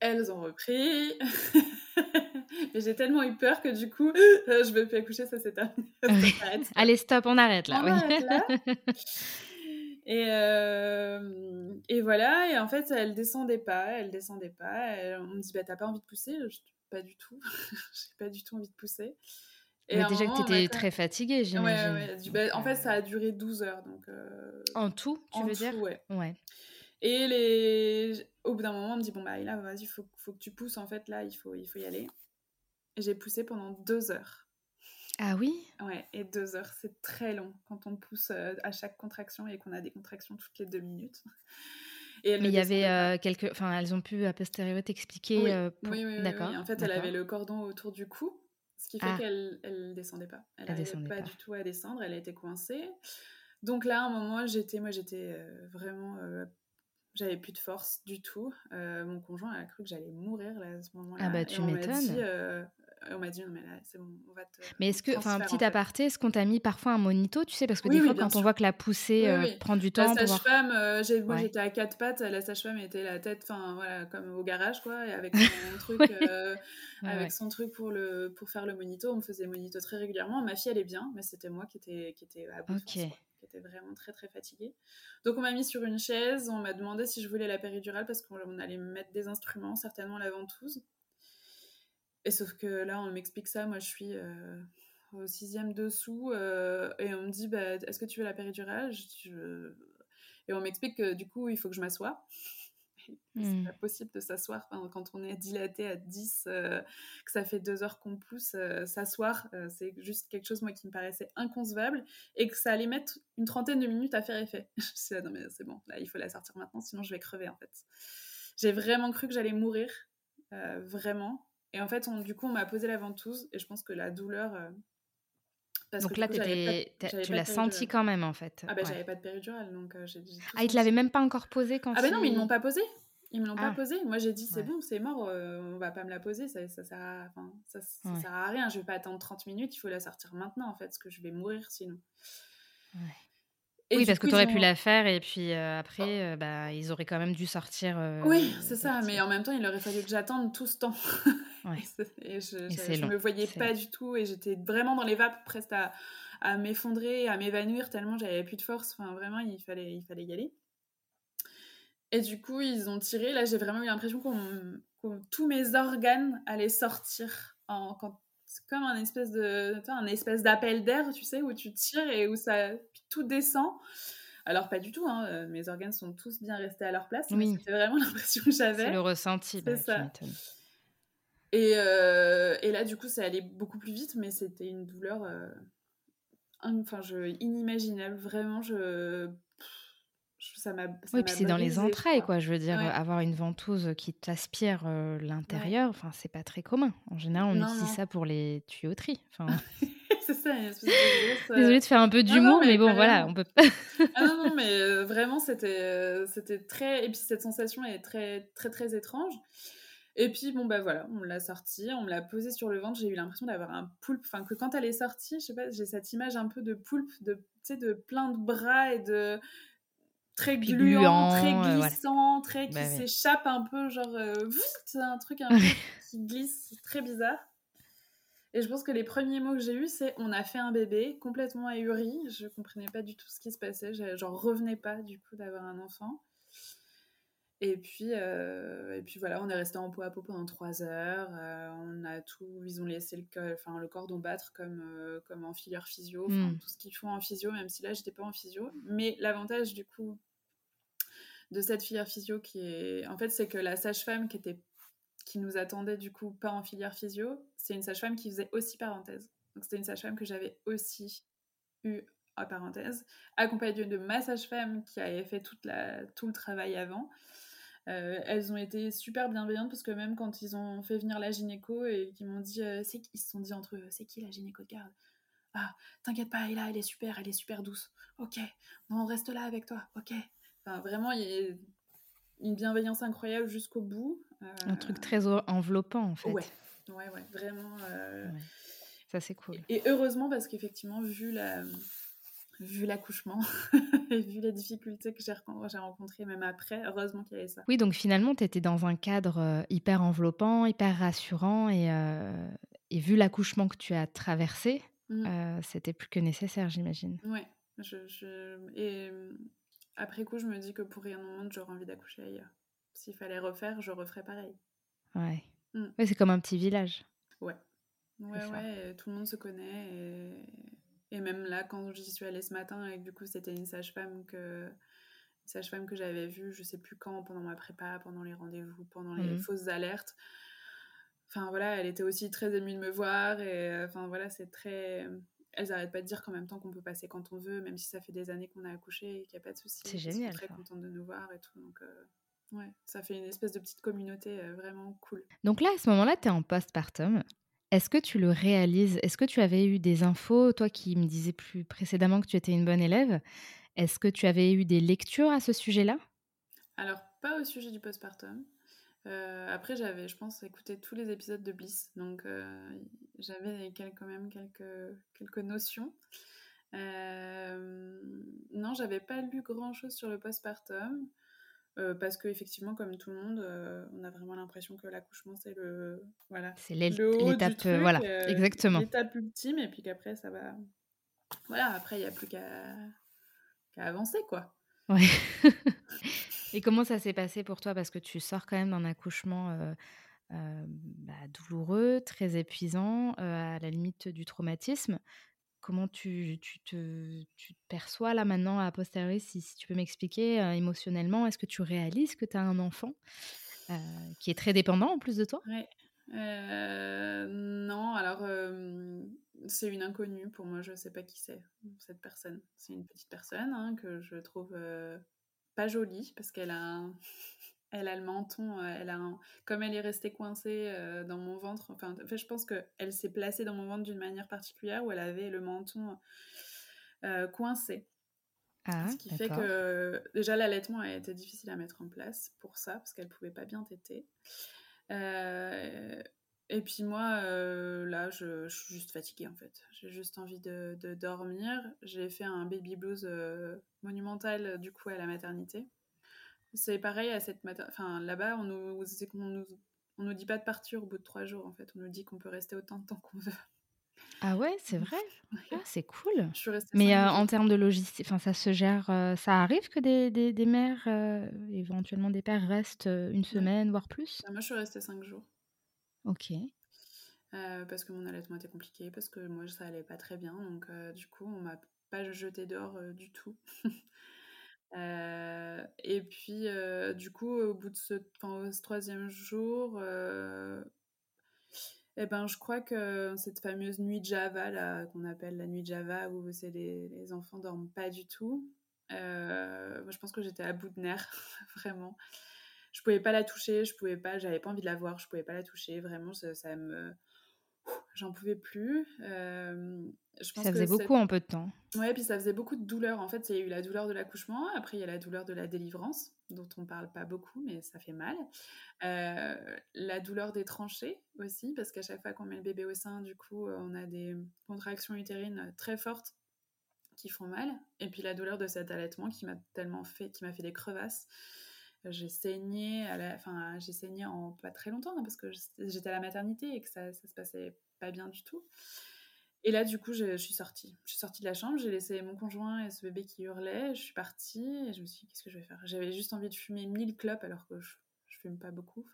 Elles ont repris. Mais j'ai tellement eu peur que du coup, je ne veux plus accoucher, ça s'est terminé. Allez, stop, on arrête là. Et, euh, et, voilà, et en fait, elle descendait pas, elle descendait pas. on me dit, bah, t'as pas envie de pousser Je pas du tout. j'ai pas du tout envie de pousser. Et Mais déjà que tu étais très fatiguée, j'imagine. Ouais, ouais. Bah, en fait, ça a duré 12 heures. Donc, euh... En tout, tu en veux tout, dire? ouais. ouais. Et les... au bout d'un moment, on me dit, bon, bah là, vas-y, il faut, faut, que tu pousses, en fait, là, il faut, il faut y aller. J'ai poussé pendant deux heures. Ah oui Ouais, et deux heures, c'est très long quand on pousse euh, à chaque contraction et qu'on a des contractions toutes les deux minutes. Et Mais il y avait euh, quelques. Enfin, elles ont pu à posteriori t'expliquer. Oui. Euh, oui, oui, oui, En fait, elle avait le cordon autour du cou, ce qui fait ah. qu'elle elle descendait pas. Elle n'arrivait pas, du tout à descendre, elle était coincée. Donc là, à un moment, j'étais, moi, j'étais vraiment j'avais plus de force du tout. mon conjoint a cru que j'allais mourir là, à ce moment-là. Ah bah tu m'étonnes on m'a dit, non, mais là, c'est bon, on va te. Mais est-ce que, enfin, petit aparté, est-ce qu'on t'a mis parfois un monito, tu sais, parce que des fois, quand on voit que la poussée euh, prend du temps. La sage-femme, euh, moi j'étais à quatre pattes, la sage-femme était la tête, enfin, voilà, comme au garage, quoi, et avec son truc, euh, avec son truc pour, le, pour faire le monito, on me faisait monito très régulièrement. Ma fille, elle est bien, mais c'était moi qui étais, qui était à bout qui était vraiment très très fatiguée. Donc on m'a mis sur une chaise, on m'a demandé si je voulais la péridurale parce qu'on allait me mettre des instruments, certainement la ventouse. Et sauf que là, on m'explique ça, moi je suis euh, au sixième dessous, euh, et on me dit, bah, est-ce que tu veux la péridurale? Et on m'explique que du coup, il faut que je m'assoie. C'est hmm. pas possible de s'asseoir quand on est dilaté à 10, euh, que ça fait deux heures qu'on pousse, s'asseoir, c'est juste quelque chose moi qui me paraissait inconcevable et que ça allait mettre une trentaine de minutes à faire effet. je suis dit, non mais c'est bon, là il faut la sortir maintenant, sinon je vais crever en fait. J'ai vraiment cru que j'allais mourir, vraiment. Et en fait, on, du coup, on m'a posé la ventouse et je pense que la douleur. Euh, parce donc là, tu l'as senti quand même en fait. Ah bah j'avais pas de péridurale donc euh, Ah, ils te l'avaient même pas encore posé quand Ah bah non, mais ils m'ont pas posé. Ils me l'ont pas ah. posé. Moi j'ai dit c'est bon, c'est mort, euh, on va pas me la poser, ça, ça, sert à, ça, ça sert à rien. Je vais pas attendre 30 minutes, il faut la sortir maintenant en fait, parce que je vais mourir sinon. Oui, parce que tu aurais pu la faire et puis euh, après, euh, bah, ils auraient quand même dû sortir. Euh, oui, c'est ça, mais en même temps, il aurait fallu que j'attende tout ce temps. et je ne me voyais pas du tout et j'étais vraiment dans les vapes, presque à, à m'effondrer, à m'évanouir tellement j'avais plus de force. Enfin, vraiment, il fallait, il fallait y aller. Et du coup, ils ont tiré. Là, j'ai vraiment eu l'impression que tous mes organes allaient sortir en, quand, c'est comme un espèce de un espèce d'appel d'air tu sais où tu tires et où ça tout descend. Alors pas du tout hein, euh, mes organes sont tous bien restés à leur place oui. mais c'était vraiment l'impression que j'avais. C'est le ressenti c'est bah, ça. et, euh, et, là du coup ça allait beaucoup plus vite mais c'était une douleur euh, enfin je inimaginable. Vraiment je ça m'a oui puis c'est dans les entrailles quoi. je veux dire avoir une ventouse qui t'aspire euh, l'intérieur enfin c'est pas très commun. En général on utilise ça pour les tuyauteries enfin. C'est ça euh, désolée de faire un peu d'humour mais, mais, bon voilà on peut ah non non mais euh, vraiment c'était c'était très et puis cette sensation est très très très étrange. Et puis bon bah voilà, on l'a sortie, on me l'a posée sur le ventre, j'ai eu l'impression d'avoir un poulpe, enfin que quand elle est sortie, je sais pas, j'ai cette image un peu de poulpe, de de plein de bras et de très gluant, très glissant, très qui bah s'échappe un peu, genre euh, c'est un truc un peu qui glisse, très bizarre. Et je pense que les premiers mots que j'ai eus, c'est on a fait un bébé complètement ahuri. Je comprenais pas du tout ce qui se passait. J'en revenais pas du coup d'avoir un enfant. Et puis, euh, et puis voilà, on est resté en peau à peau pendant trois heures. Euh, on a tout, ils ont laissé le, enfin, le cordon battre comme, euh, comme en filière physio, mm. tout ce qu'ils font en physio, même si là, j'étais pas en physio. Mais l'avantage du coup de cette filière physio, qui est, en fait, c'est que la sage-femme qui était, qui nous attendait du coup pas en filière physio, c'est une sage-femme qui faisait aussi parenthèse. Donc c'était une sage-femme que j'avais aussi eu en parenthèse, accompagnée de ma sage-femme qui avait fait toute la, tout le travail avant. Euh, elles ont été super bienveillantes parce que même quand ils ont fait venir la gynéco et qu'ils m'ont dit, euh, c'est ils se sont dit entre eux, c'est qui la gynéco de garde? Ah, t'inquiète pas, elle, elle est super, elle est super douce. Ok, on reste là avec toi. Ok. Enfin, vraiment, il y a une bienveillance incroyable jusqu'au bout. Euh, Un truc très enveloppant en fait. Ouais, ouais, ouais, vraiment. Ça c'est cool. Et, heureusement parce qu'effectivement, vu la vu l'accouchement vu les difficultés que j'ai rencontrées même après, heureusement qu'il y avait ça. Oui, donc finalement, tu étais dans un cadre euh, hyper enveloppant, hyper rassurant et, euh, et vu l'accouchement que tu as traversé, mmh. euh, c'était plus que nécessaire, j'imagine. Oui, je, et après coup, je me dis que pour rien au monde, j'aurais envie d'accoucher ailleurs. S'il fallait refaire, je referais pareil. Ouais. Mmh. ouais c'est comme un petit village. Ouais. Ouais, ouais, tout le monde se connaît et et même là, quand j'y suis allée ce matin, et du coup, c'était une sage-femme que sage-femme que j'avais vue, je sais plus quand, pendant ma prépa, pendant les rendez-vous, pendant les Mhm. fausses alertes. Enfin voilà, elle était aussi très émue de me voir et euh, enfin voilà, c'est très. Elles arrêtent pas de dire qu'en même temps qu'on peut passer quand on veut, même si ça fait des années qu'on a accouché et qu'il n'y a pas de souci. C'est Elles sont génial, très ça. contentes de nous voir et tout. Donc euh, ouais, ça fait une espèce de petite communauté euh, vraiment cool. Donc là, à ce moment-là, tu es en postpartum. Est-ce que tu le réalises? Est-ce que tu avais eu des infos, toi qui me disais plus précédemment que tu étais une bonne élève Est-ce que tu avais eu des lectures à ce sujet-là? Alors, pas au sujet du postpartum. Euh, après, j'avais, je pense, écouté tous les épisodes de Bliss, donc euh, j'avais quand même quelques, quelques notions. Euh, non, j'avais pas lu grand-chose sur le postpartum, euh, parce que effectivement, comme tout le monde, euh, on a vraiment l'impression que l'accouchement c'est le, voilà, C'est l'étape, euh, voilà, euh, exactement. l'étape ultime, et puis qu'après ça va, voilà, après il y a plus qu'à avancer quoi. Ouais. Et comment ça s'est passé pour toi? Parce que tu sors quand même d'un accouchement bah, douloureux, très épuisant, à la limite du traumatisme. Comment tu, te, perçois là maintenant à posteriori si, tu peux m'expliquer euh, émotionnellement Est-ce que tu réalises que tu as un enfant euh, qui est très dépendant en plus de toi? Euh, non, alors c'est une inconnue pour moi, je sais pas qui c'est, cette personne. C'est une petite personne hein, que je trouve pas jolie parce qu'elle a, elle a le menton, euh, elle a un- comme elle est restée coincée euh, dans mon ventre. Enfin, en fait, je pense que elle s'est placée dans mon ventre d'une manière particulière où elle avait le menton euh, coincé. Ah, Ce qui fait que déjà l'allaitement a été difficile à mettre en place pour ça, parce qu'elle pouvait pas bien téter. Euh, et puis moi, euh, là, je, je suis juste fatiguée en fait. J'ai juste envie de, de dormir. J'ai fait un baby blues euh, monumental du coup à la maternité. C'est pareil à cette matin. Enfin, là-bas, on nous, c'est qu'on nous, on nous dit pas de partir au bout de trois jours en fait. On nous dit qu'on peut rester autant de temps qu'on veut. Ah ouais, c'est vrai Ah, c'est cool. Je suis restée Mais euh, en termes de logistique, enfin, ça se gère, euh, ça arrive que des, des, des mères, euh, éventuellement des pères, restent une semaine, voire plus? Moi, je suis restée cinq jours. Ok. Parce que mon allaitement était compliqué, parce que moi ça allait pas très bien, donc du coup on m'a pas jeté dehors du tout. Euh, et puis euh, du coup au bout de ce, au troisième jour, euh, eh ben je crois que cette fameuse nuit Java là qu'on appelle la nuit Java où les, les enfants dorment pas du tout. moi je pense que j'étais à bout de nerfs vraiment. Je pouvais pas la toucher, je pouvais pas, j'avais pas envie de la voir, je pouvais pas la toucher, vraiment ça me j'en pouvais plus. Euh, je pense Ça faisait que beaucoup en peu de temps. Ouais, puis ça faisait beaucoup de douleur. En fait, il y a eu la douleur de l'accouchement, après il y a la douleur de la délivrance, dont on parle pas beaucoup, mais ça fait mal. Euh, la douleur des tranchées aussi, parce qu'à chaque fois qu'on met le bébé au sein, du coup, euh, on a des contractions utérines très fortes qui font mal. Et puis la douleur de cet allaitement qui m'a tellement fait, qui m'a fait des crevasses. J'ai saigné, à la, enfin, j'ai saigné en pas très longtemps, hein, parce que j'étais à la maternité et que ça, ça se passait pas bien du tout. Et là, du coup, je, suis sortie. Je suis sortie de la chambre, j'ai laissé mon conjoint et ce bébé qui hurlait. Je suis partie et je me suis dit, qu'est-ce que je vais faire? J'avais juste envie de fumer 1000 clopes alors que je, fume pas beaucoup.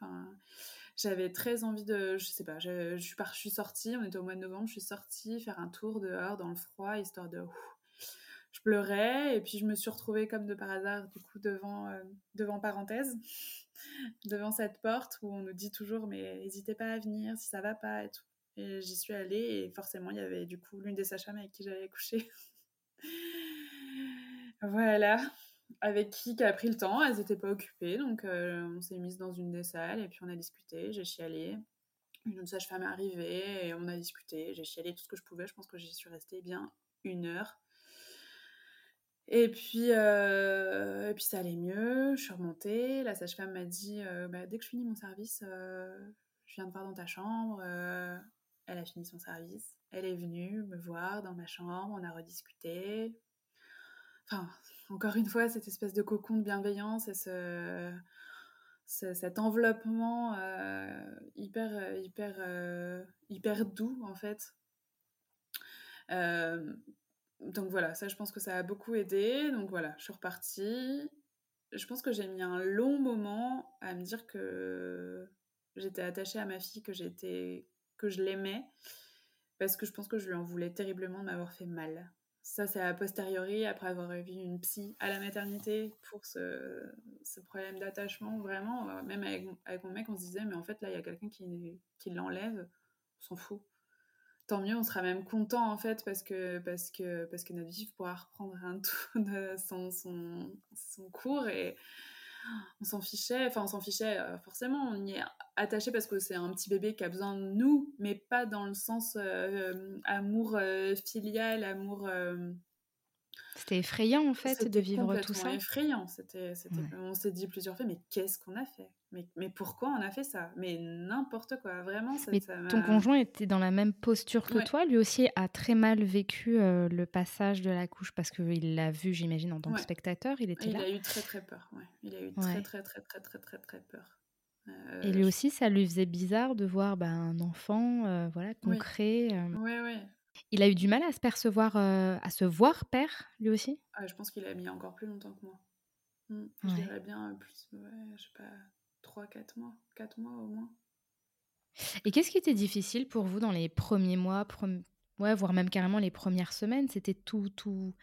J'avais très envie de. Je sais pas, je, suis, par, je suis sortie, on était au mois de novembre, je suis sortie faire un tour dehors dans le froid, histoire de. je pleurais et puis je me suis retrouvée comme de par hasard, du coup, devant, euh, devant parenthèse, devant cette porte où on nous dit toujours, mais n'hésitez pas à venir si ça va pas et tout. Et j'y suis allée et forcément, il y avait du coup l'une des sages-femmes avec qui j'allais coucher. voilà. Avec qui qui a pris le temps, elles n'étaient pas occupées, donc euh, on s'est mises dans une des salles et puis on a discuté, j'ai chialé. Une autre sage-femme est arrivée et on a discuté, j'ai chialé tout ce que je pouvais, je pense que j'y suis restée bien une heure. Et puis, euh, et puis ça allait mieux, je suis remontée, la sage-femme m'a dit, euh, bah, dès que je finis mon service, je viens te voir dans ta chambre. Euh, elle a fini son service, elle est venue me voir dans ma chambre, on a rediscuté. Enfin, encore une fois, cette espèce de cocon de bienveillance et ce, ce cet enveloppement euh, hyper, hyper, euh, hyper doux en fait. Euh, donc voilà, ça je pense que ça a beaucoup aidé. Donc voilà, je suis repartie. Je pense que j'ai mis un long moment à me dire que j'étais attachée à ma fille, que j'étais que je l'aimais, parce que je pense que je lui en voulais terriblement de m'avoir fait mal. Ça, c'est a posteriori, après avoir vu une psy à la maternité pour ce, ce problème d'attachement, vraiment. Euh, même avec, avec, mon mec, on se disait, mais en fait, là, il y a quelqu'un qui, qui l'enlève, on s'en fout. Tant mieux, on sera même content, en fait, parce que, parce que, parce que notre vie pourra reprendre un tout de son, son, son cours et on s'en fichait, enfin on s'en fichait euh, forcément, on y est attaché parce que c'est un petit bébé qui a besoin de nous, mais pas dans le sens euh, euh, amour filial, amour c'était effrayant en fait de vivre tout ça. effrayant. C'était, On s'est dit plusieurs fois, mais qu'est-ce qu'on a fait? Mais, mais pourquoi on a fait ça? Mais n'importe quoi, vraiment. Ça, mais ton conjoint était dans la même posture que toi. Lui aussi a très mal vécu euh, le passage de la couche parce qu'il l'a vu, j'imagine, en tant que spectateur. Il était il là. Il a eu très très peur. Il a eu très très très très très très très peur. Euh, et lui aussi, ça lui faisait bizarre de voir bah, un enfant, euh, voilà, concret. Oui, oui. Il a eu du mal à se percevoir, euh, à se voir père, lui aussi? Ah, Je pense qu'il a mis encore plus longtemps que moi. Mmh. Je dirais bien plus, ouais, je sais pas, 3-4 mois, 4 mois au moins. Et qu'est-ce qui était difficile pour vous dans les premiers mois, ouais, voire même carrément les premières semaines? C'était tout, tout,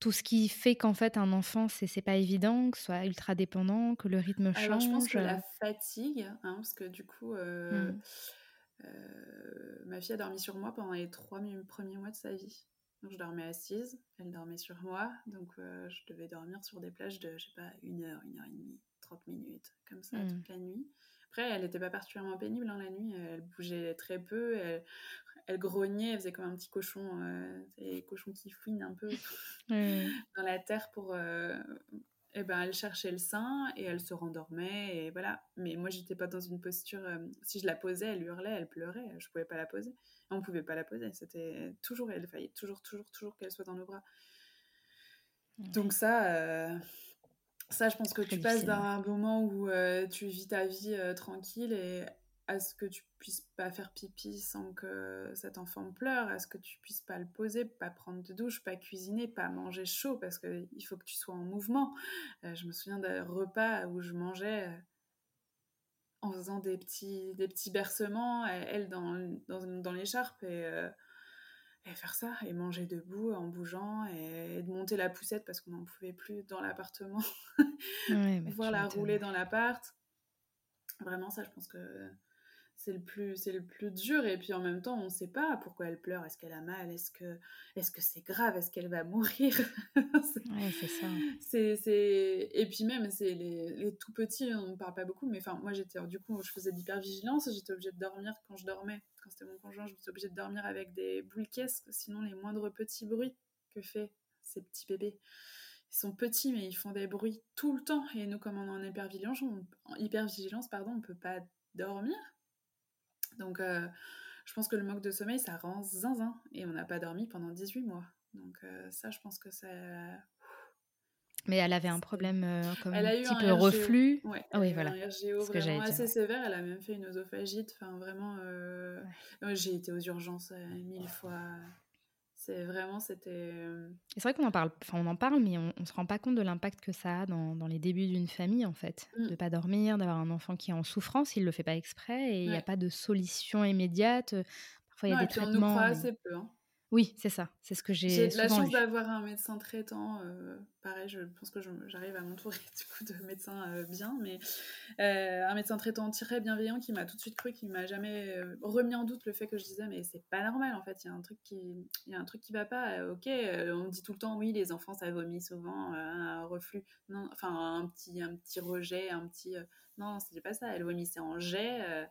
tout ce qui fait qu'en fait un enfant, c'est, c'est pas évident, que ce soit ultra dépendant, que le rythme change. Alors, je pense que la fatigue, hein, parce que du coup, euh, mmh. Euh, ma fille a dormi sur moi pendant les trois premiers mois de sa vie. Donc je dormais assise, elle dormait sur moi, donc euh, je devais dormir sur des plages de, je sais pas, une heure, une heure et demie, 30 minutes, comme ça, hmm. toute la nuit. Après, elle n'était pas particulièrement pénible hein, la nuit, elle bougeait très peu, elle, elle, grognait, elle faisait comme un petit cochon, euh, les cochons qui fouinent un peu dans la terre pour, eh ben, elle cherchait le sein et elle se rendormait et voilà. Mais moi, j'étais pas dans une posture. Euh, si je la posais, elle hurlait, elle pleurait. Je pouvais pas la poser. On pouvait pas la poser. C'était toujours, elle fallait toujours, toujours, toujours qu'elle soit dans nos bras. Donc ça, euh, ça, je pense que tu passes d'un moment où euh, tu vis ta vie tranquille et à ce que tu puisses pas faire pipi sans que cet enfant pleure, à ce que tu puisses pas le poser, pas prendre de douche, pas cuisiner, pas manger chaud parce qu'il faut que tu sois en mouvement. Euh, je me souviens d'un repas où je mangeais euh, en faisant des petits, des petits bercements, elle dans, dans, dans l'écharpe et, euh, et, faire ça, et manger debout en bougeant et, de monter la poussette parce qu'on n'en pouvait plus dans l'appartement, voir la rouler dans l'appart. Vraiment, ça, je pense que c'est le plus c'est le plus dur et puis en même temps on ne sait pas pourquoi elle pleure. Est-ce qu'elle a mal? Est-ce que est-ce que c'est grave? Est-ce qu'elle va mourir? Ouais, c'est ça. c'est c'est et puis même c'est les, les, tout petits on ne parle pas beaucoup mais enfin moi j'étais du coup je faisais d'hypervigilance j'étais obligée de dormir quand je dormais. Quand c'était mon conjoint j'étais obligée de dormir avec des boules caisses sinon les moindres petits bruits que fait ces petits bébés. Ils sont petits mais ils font des bruits tout le temps et nous comme on est en hypervigilance on, en hypervigilance pardon on peut pas dormir donc, euh, je pense que le manque de sommeil, ça rend zinzin. Et on n'a pas dormi pendant 18 mois. Donc, euh, ça, je pense que ça. Mais elle avait un problème euh, comme elle a un petit peu reflux. Ouais, ah oui, voilà. Un RGO vraiment assez sévère. Elle a même fait une oesophagite. Enfin, vraiment. J'ai été aux urgences mille fois. C'est vraiment, c'était. Euh, c'est vrai qu'on en parle, enfin on en parle, mais on, ne se rend pas compte de l'impact que ça a dans, dans les débuts d'une famille en fait, De mm. de pas dormir, d'avoir un enfant qui est en souffrance, il le fait pas exprès et il n'y a pas de solution immédiate. Parfois il y a des traitements. on nous croit assez peu. Hein. Oui, c'est ça. C'est ce que j'ai. J'ai de la chance d'avoir un médecin traitant. Euh, pareil, je pense que j'arrive à m'entourer du coup de médecins euh, bien, mais euh, un médecin traitant très bienveillant qui m'a tout de suite cru, qui m'a jamais remis en doute le fait que je disais mais c'est pas normal en fait. Il y a un truc qui, il y a un truc qui va pas. ok, on dit tout le temps oui, les enfants ça vomit souvent, un reflux, non, enfin un petit, un petit rejet, un petit. non, c'était pas ça. Elle vomissait en jet.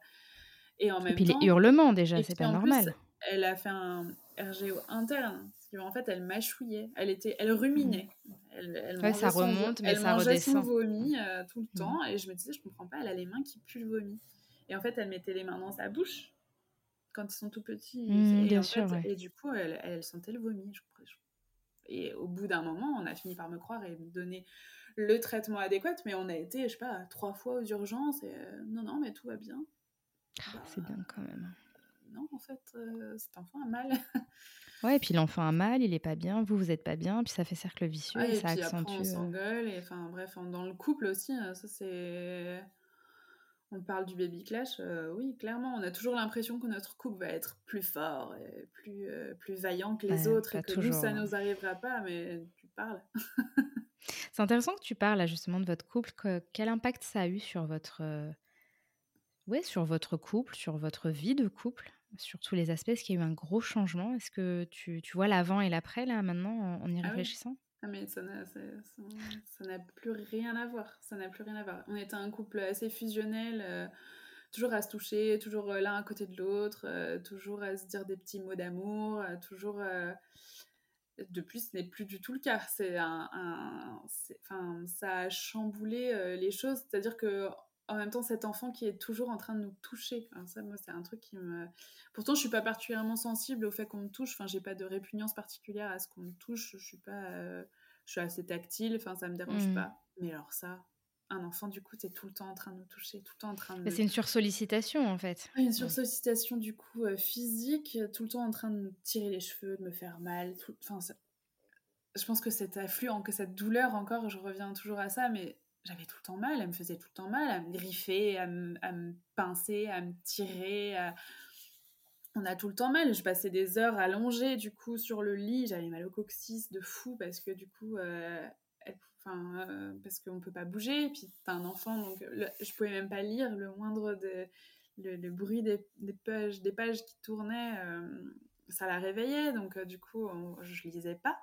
et en même et puis les hurlements déjà, c'est pas normal. Elle a fait un RGO interne. En fait, elle mâchouillait, elle, était, elle ruminait. Elle, elle ça remonte, mais elle ça mangeait redescend. son vomi euh, tout le temps. Et je me disais, je comprends pas, elle a les mains qui puent le vomi. Et en fait, elle mettait les mains dans sa bouche quand ils sont tout petits. Mmh, et, bien sûr, et du coup, elle, elle, sentait le vomi. Je, et au bout d'un moment, on a fini par me croire et me donner le traitement adéquat. Mais on a été, je sais pas, trois fois aux urgences. Et euh, non, non, mais tout va bien. Ah, c'est bien quand même non, en fait, euh, cet enfant a mal. ouais, et puis l'enfant a mal, il est pas bien, vous, vous êtes pas bien, puis ça fait cercle vicieux et, ça puis accentue. Après, on euh, s'engueule, et enfin, bref, dans le couple aussi, hein, ça c'est. on parle du baby clash, euh, oui, clairement, on a toujours l'impression que notre couple va être plus fort, et plus, euh, plus vaillant que les autres, et que nous, ça ne nous arrivera pas, mais tu parles. C'est intéressant que tu parles justement de votre couple. quel impact ça a eu sur votre, ouais, sur votre couple, sur votre vie de couple, sur tous les aspects Est-ce qu'il y a eu un gros changement? Est-ce que tu, tu vois l'avant et l'après là maintenant en y ah réfléchissant? Ah mais ça n'a plus rien à voir. Ça n'a plus rien à voir. On était un couple assez fusionnel, euh, toujours à se toucher, toujours euh, l'un à côté de l'autre, euh, toujours à se dire des petits mots d'amour, toujours. Depuis, ce n'est plus du tout le cas. C'est un, enfin, ça a chamboulé les choses. C'est-à-dire que en même temps cet enfant qui est toujours en train de nous toucher. ça, moi, c'est un truc qui me. Pourtant, je suis pas particulièrement sensible au fait qu'on me touche. Enfin, j'ai pas de répugnance particulière à ce qu'on me touche. Je suis pas. Euh, je suis assez tactile. Enfin, ça me dérange mmh. pas. Mais alors ça, un enfant, du coup, c'est tout le temps en train de nous toucher, tout le temps en train de. C'est une sursollicitation, en fait. Une sursollicitation, du coup, euh, physique, tout le temps en train de me tirer les cheveux, de me faire mal. Enfin, je pense que cet afflux, que cette douleur, encore, je reviens toujours à ça, mais j'avais tout le temps mal, elle me faisait tout le temps mal, à me griffer, à me, pincer, à me tirer. On a tout le temps mal. Je passais des heures allongée du coup sur le lit. J'avais mal au coccyx de fou parce que du coup, euh, euh, parce qu'on peut pas bouger. Et puis t'as un enfant, donc je pouvais même pas lire le moindre de, le, bruit des, pages, des pages qui tournaient. Euh, ça la réveillait, donc du coup, je lisais pas.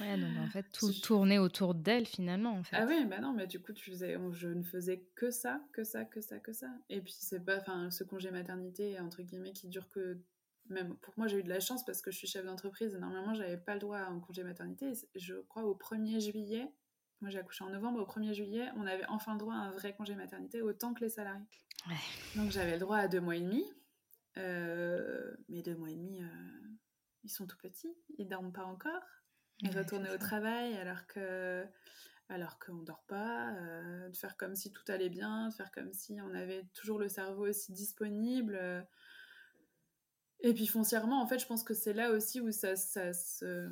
Ouais, donc en fait, tout tournait autour d'elle finalement. En fait. Ah oui, bah non, mais du coup, tu faisais, je ne faisais que ça, que ça, que ça, que ça. Et puis, c'est pas, enfin, ce congé maternité, entre guillemets, qui dure que. Même pour moi, j'ai eu de la chance parce que je suis chef d'entreprise et normalement, j'avais pas le droit à un congé maternité. Je crois au 1er juillet, moi j'ai accouché en novembre, au 1er juillet, on avait enfin le droit à un vrai congé maternité autant que les salariés. Ouais. Donc j'avais le droit à deux mois et demi. Euh, mais deux mois et demi, euh, ils sont tout petits, ils dorment pas encore et retourner au travail alors que alors qu'on dort pas, euh, de faire comme si tout allait bien, de faire comme si on avait toujours le cerveau aussi disponible. Euh. Et puis foncièrement, en fait, je pense que c'est là aussi où ça, ça se...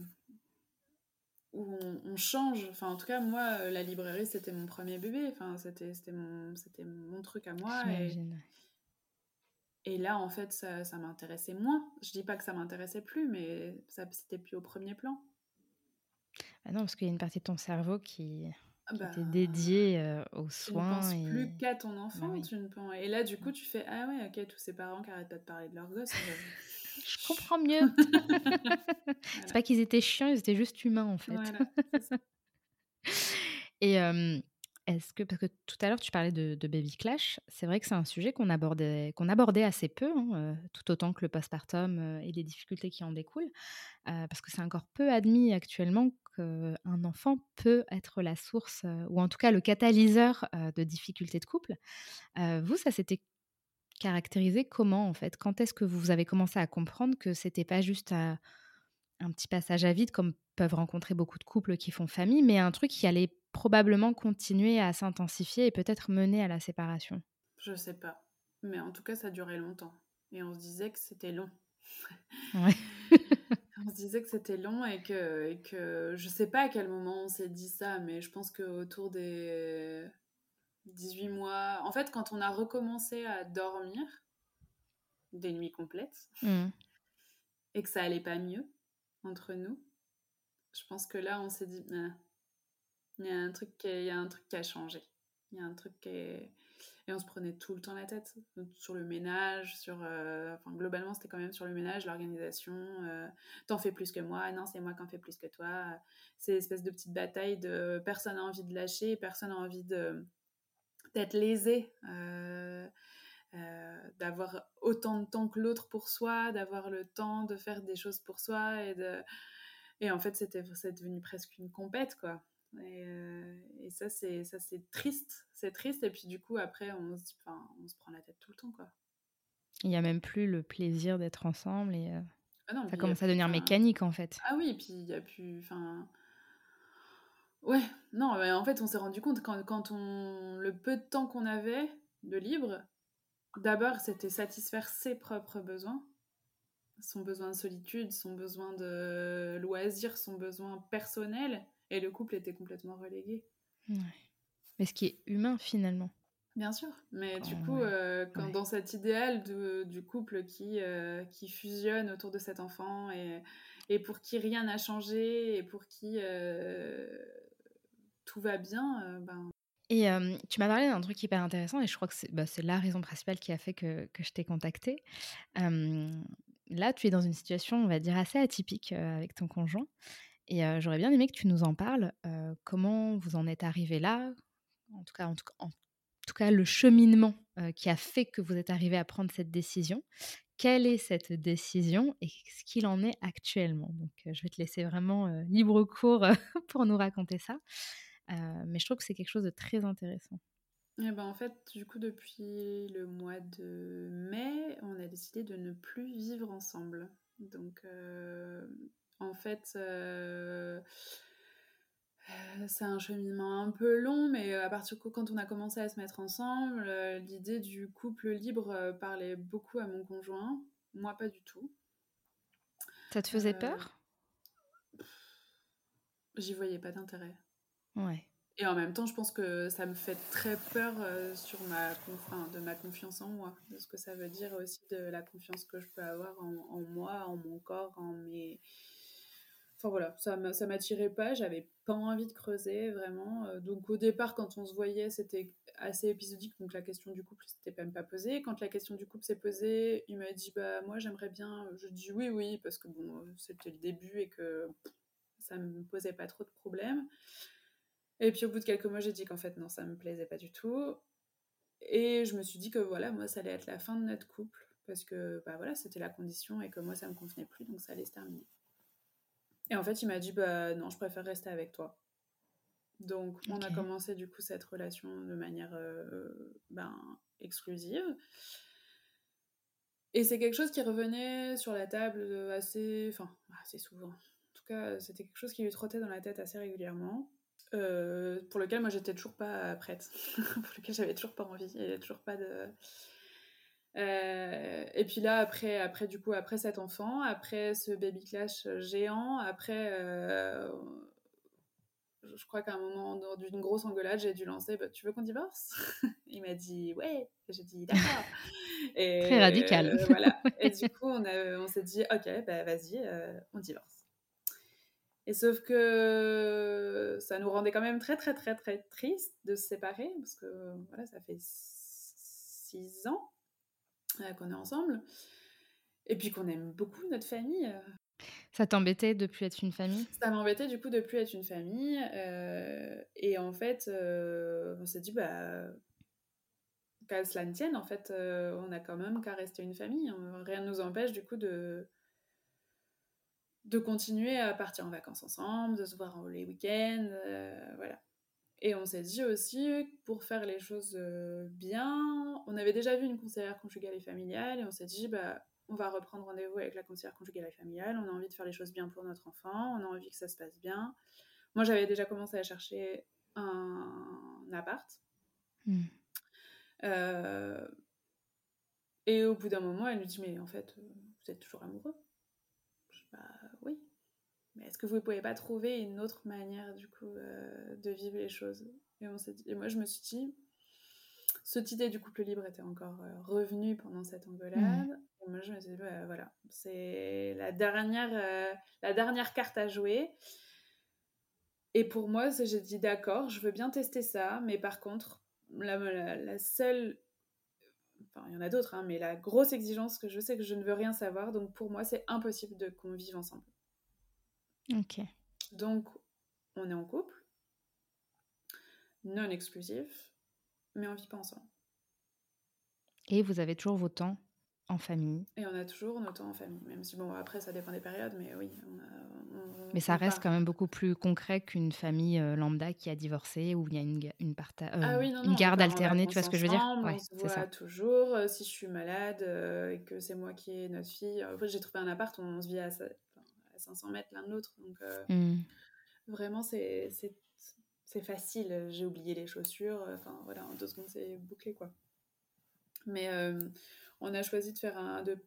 où on, change. Enfin, en tout cas, moi, la librairie, c'était mon premier bébé. Enfin, c'était, c'était, mon, c'était mon truc à moi. Et, et là, en fait, ça, ça m'intéressait moins. Je dis pas que ça m'intéressait plus, mais ça, c'était plus au premier plan. Ah non, parce qu'il y a une partie de ton cerveau qui, ah bah, était dédiée euh, aux soins. Tu ne penses plus qu'à ton bah enfant. Tu ne Et là, du coup, tu fais Ah ouais, ok, tous ces parents qui arrêtent pas de parler de leur gosse. Je comprends mieux. C'est pas qu'ils étaient chiants, ils étaient juste humains en fait. Voilà, Et est-ce que, parce que tout à l'heure tu parlais de, Baby Clash, c'est vrai que c'est un sujet qu'on abordait, qu'on abordait assez peu, hein, euh, tout autant que le postpartum euh, et les difficultés qui en découlent, euh, parce que c'est encore peu admis actuellement qu'un enfant peut être la source, ou en tout cas le catalyseur de difficultés de couple. vous, ça s'était caractérisé comment en fait? Quand est-ce que vous avez commencé à comprendre que c'était pas juste un petit passage à vide comme peuvent rencontrer beaucoup de couples qui font famille, mais un truc qui allait probablement continuer à s'intensifier et peut-être mener à la séparation? Je sais pas. Mais en tout cas, ça durait longtemps. Et on se disait que c'était long. on se disait que c'était long et que, et que je sais pas à quel moment on s'est dit ça, mais je pense qu'autour des 18 mois, en fait, quand on a recommencé à dormir, des nuits complètes, mmh. et que ça allait pas mieux entre nous, je pense que là, on s'est dit, ah, il y a un truc qui, il y a un truc qui a changé. Il y a un truc qui est... Et on se prenait tout le temps la tête sur le ménage, sur... Euh, enfin, globalement, c'était quand même sur le ménage, l'organisation. Euh, t'en fais plus que moi, non, c'est moi qui en fais plus que toi. C'est l'espèce de petite bataille de personne n'a envie de lâcher, personne n'a envie de d'être lésé. Euh, d'avoir autant de temps que l'autre pour soi, d'avoir le temps de faire des choses pour soi et de... Et en fait, c'était devenu presque une compète, quoi. Euh, et, ça, c'est ça c'est triste. C'est triste. Et puis du coup, après, on se, on se prend la tête tout le temps. quoi. Il n'y a même plus le plaisir d'être ensemble. Et euh, ah ça commence à devenir mécanique, en fait. Ah oui, et puis il n'y a plus... Enfin... Ouais, non, en fait, on s'est rendu compte quand, quand on... Le peu de temps qu'on avait de libre, d'abord, c'était satisfaire ses propres besoins son besoin de solitude, son besoin de loisir, son besoin personnel. Et le couple était complètement relégué. Mais ce qui est humain finalement. Bien sûr, mais du coup, quand dans cet idéal de, du couple qui, qui fusionne autour de cet enfant et, et pour qui rien n'a changé et pour qui tout va bien, ben... Et tu m'as parlé d'un truc hyper intéressant et je crois que c'est bah, la raison principale qui a fait que, que je t'ai contactée. là, tu es dans une situation, on va dire, assez atypique avec ton conjoint. Et j'aurais bien aimé que tu nous en parles. comment vous en êtes arrivé là? En tout, cas, le cheminement qui a fait que vous êtes arrivé à prendre cette décision. Quelle est cette décision et ce qu'il en est actuellement? Donc, je vais te laisser vraiment libre cours pour nous raconter ça. mais je trouve que c'est quelque chose de très intéressant. Eh ben, en fait, du coup, depuis le mois de mai, on a décidé de ne plus vivre ensemble. Donc, en fait, euh, euh, c'est un cheminement un peu long, mais à partir de quand on a commencé à se mettre ensemble, euh, l'idée du couple libre parlait beaucoup à mon conjoint. Moi, pas du tout. Ça te faisait peur? J'y voyais pas d'intérêt. Ouais. Et en même temps, je pense que ça me fait très peur sur ma, de ma confiance en moi, de ce que ça veut dire aussi de la confiance que je peux avoir en, en moi, en mon corps, en mes, Enfin voilà, ça m'attirait pas, j'avais pas envie de creuser vraiment. Euh, donc au départ, quand on se voyait, c'était assez épisodique, donc la question du couple s'était même pas posée. Quand la question du couple s'est posée, il m'a dit bah moi j'aimerais bien. Je dis oui oui parce que bon c'était le début et que ça me posait pas trop de problèmes. Et puis au bout de quelques mois, j'ai dit qu'en fait non, ça me plaisait pas du tout. Et je me suis dit que voilà, moi ça allait être la fin de notre couple parce que bah voilà, c'était la condition et que moi ça me convenait plus, donc ça allait se terminer. Et en fait, il m'a dit bah non, je préfère rester avec toi. Donc, on a commencé du coup cette relation de manière euh, ben, exclusive. Et c'est quelque chose qui revenait sur la table assez, enfin, assez souvent. En tout cas, c'était quelque chose qui lui trottait dans la tête assez régulièrement. Euh, pour lequel moi j'étais toujours pas prête, pour lequel j'avais toujours pas envie, il toujours pas de, euh, et puis là, après, après, du coup, après cet enfant, après ce baby clash géant, après, euh, je crois qu'à un moment d'une grosse engueulade, j'ai dû lancer bah, Tu veux qu'on divorce? Il m'a dit Ouais. J'ai dit D'accord. Très radical. Euh, voilà. Et du coup, on, on s'est dit Ok, bah, vas-y, on divorce. Et sauf que ça nous rendait quand même très, très, très, très triste de se séparer, parce que voilà, ça fait six ans euh, qu'on est ensemble. Et puis qu'on aime beaucoup notre famille. Euh. Ça t'embêtait de plus être une famille? Ça m'embêtait du coup de plus être une famille. Euh, et en fait, on s'est dit, bah, qu'à cela ne tienne, en fait, on a quand même qu'à rester une famille. Rien ne nous empêche du coup de, de continuer à partir en vacances ensemble, de se voir les week-ends. voilà. Et on s'est dit aussi, pour faire les choses euh, bien, on avait déjà vu une conseillère conjugale et familiale, et on s'est dit, bah, on va reprendre rendez-vous avec la conseillère conjugale et familiale, on a envie de faire les choses bien pour notre enfant, on a envie que ça se passe bien. Moi, j'avais déjà commencé à chercher un, appart. Hmm. Euh, et au bout d'un moment, elle nous dit, mais en fait, vous êtes toujours amoureux? Je dis, bah oui mais est-ce que vous ne pouvez pas trouver une autre manière du coup euh, de vivre les choses? Et, on dit, et moi je me suis dit, cette idée du couple libre était encore euh, revenue pendant cette engueulade. Mmh. Et moi je me suis dit, bah, voilà, c'est la dernière, euh, la dernière carte à jouer. Et pour moi, j'ai dit, d'accord, je veux bien tester ça, mais par contre, la, la, seule enfin il y en a d'autres, hein, mais la grosse exigence que je sais que je ne veux rien savoir, donc pour moi c'est impossible de qu'on vive ensemble. Ok. Donc, on est en couple, non exclusif, mais on vit pas ensemble. Et vous avez toujours vos temps en famille. Et on a toujours nos temps en famille, même si bon après ça dépend des périodes, mais oui. mais ça reste quand même beaucoup plus concret qu'une famille euh, lambda qui a divorcé où il y a une, une, euh, ah une garde alternée, tu vois ce que je veux dire? ouais, On se voit ça. toujours. Euh, si je suis malade et que c'est moi qui ai notre fille, j'ai trouvé un appart, on se vit à, 500 mètres l'un de l'autre. Donc, euh, hmm. vraiment, c'est facile. J'ai oublié les chaussures. Enfin, voilà, en deux secondes, c'est bouclé, quoi. Mais euh, on a choisi de, faire un, de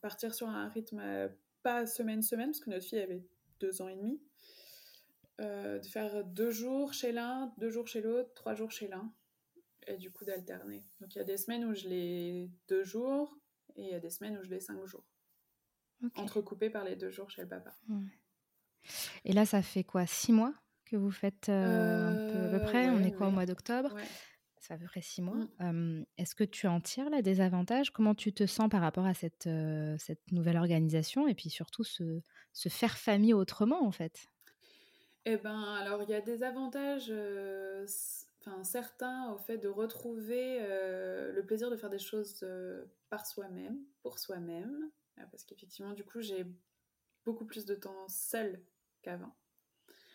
partir sur un rythme euh, pas semaine-semaine, parce que notre fille avait deux ans et demi. de faire deux jours chez l'un, deux jours chez l'autre, trois jours chez l'un. et du coup d'alterner. Donc il y a des semaines où je l'ai deux jours et il y a des semaines où je l'ai cinq jours. Entrecoupé par les deux jours chez le papa. Et là, ça fait quoi Six mois que vous faites euh, à peu près? On est quoi au mois d'octobre? Ça fait à peu près six mois. Mmh. Est-ce que tu en tires là des avantages? Comment tu te sens par rapport à cette, cette nouvelle organisation et puis surtout se, se faire famille autrement en fait? Eh ben, alors il y a des avantages enfin, certains au fait de retrouver le plaisir de faire des choses par soi-même, pour soi-même, parce qu'effectivement, du coup, j'ai beaucoup plus de temps seul qu'avant.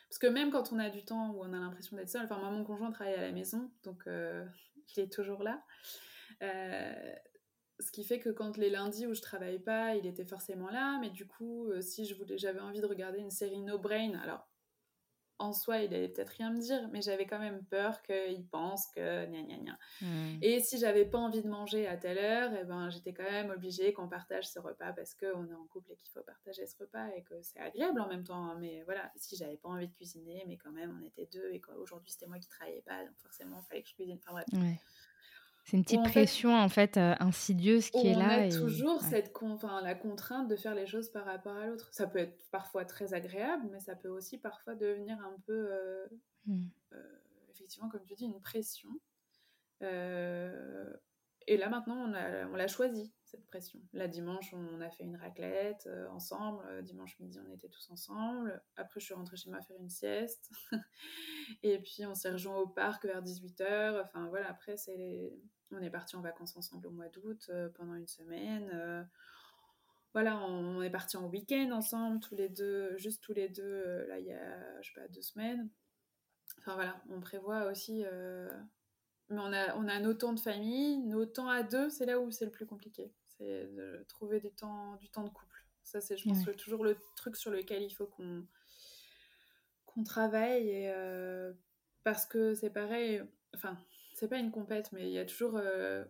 Parce que même quand on a du temps où on a l'impression d'être seul, enfin moi mon conjoint travaille à la maison, donc il est toujours là. ce qui fait que quand les lundis où je travaille pas, il était forcément là, mais du coup, si je voulais, j'avais envie de regarder une série No Brain, alors en soi, il allait peut-être rien me dire, mais j'avais quand même peur qu'il pense que gna gna gna. Hmm. Et si j'avais pas envie de manger à telle heure, eh ben, j'étais quand même obligée qu'on partage ce repas parce qu'on est en couple et qu'il faut partager ce repas et que c'est agréable en même temps. Hein. Mais voilà, si j'avais pas envie de cuisiner, mais quand même, on était deux et qu'aujourd'hui c'était moi qui travaillais pas, donc forcément, il fallait que je cuisine. Enfin bref. C'est une petite pression en fait, euh, insidieuse qui est là. On a toujours cette la contrainte de faire les choses par rapport à l'autre. Ça peut être parfois très agréable, mais ça peut aussi parfois devenir un peu, euh, mmh. euh, effectivement, comme tu dis, une pression. et là maintenant, on l'a on choisi cette pression. Là dimanche, on a fait une raclette ensemble. dimanche midi, on était tous ensemble. Après, je suis rentrée chez moi faire une sieste. et puis, on s'est rejoint au parc vers 18h. Enfin voilà, après, c'est on est parti en vacances ensemble au mois d'août euh, pendant une semaine. Euh, voilà, on, est parti en week-end ensemble, tous les deux, juste tous les deux, euh, là, il y a, je sais pas, deux semaines. Enfin voilà, on prévoit aussi. Mais on a, on a nos temps de famille, nos temps à deux, c'est là où c'est le plus compliqué. C'est de trouver du temps, du temps de couple. Ça, c'est, je pense, toujours le truc sur lequel il faut qu'on, qu'on travaille. Et, parce que c'est pareil, enfin, c'est pas une compète, mais il y a toujours. Euh,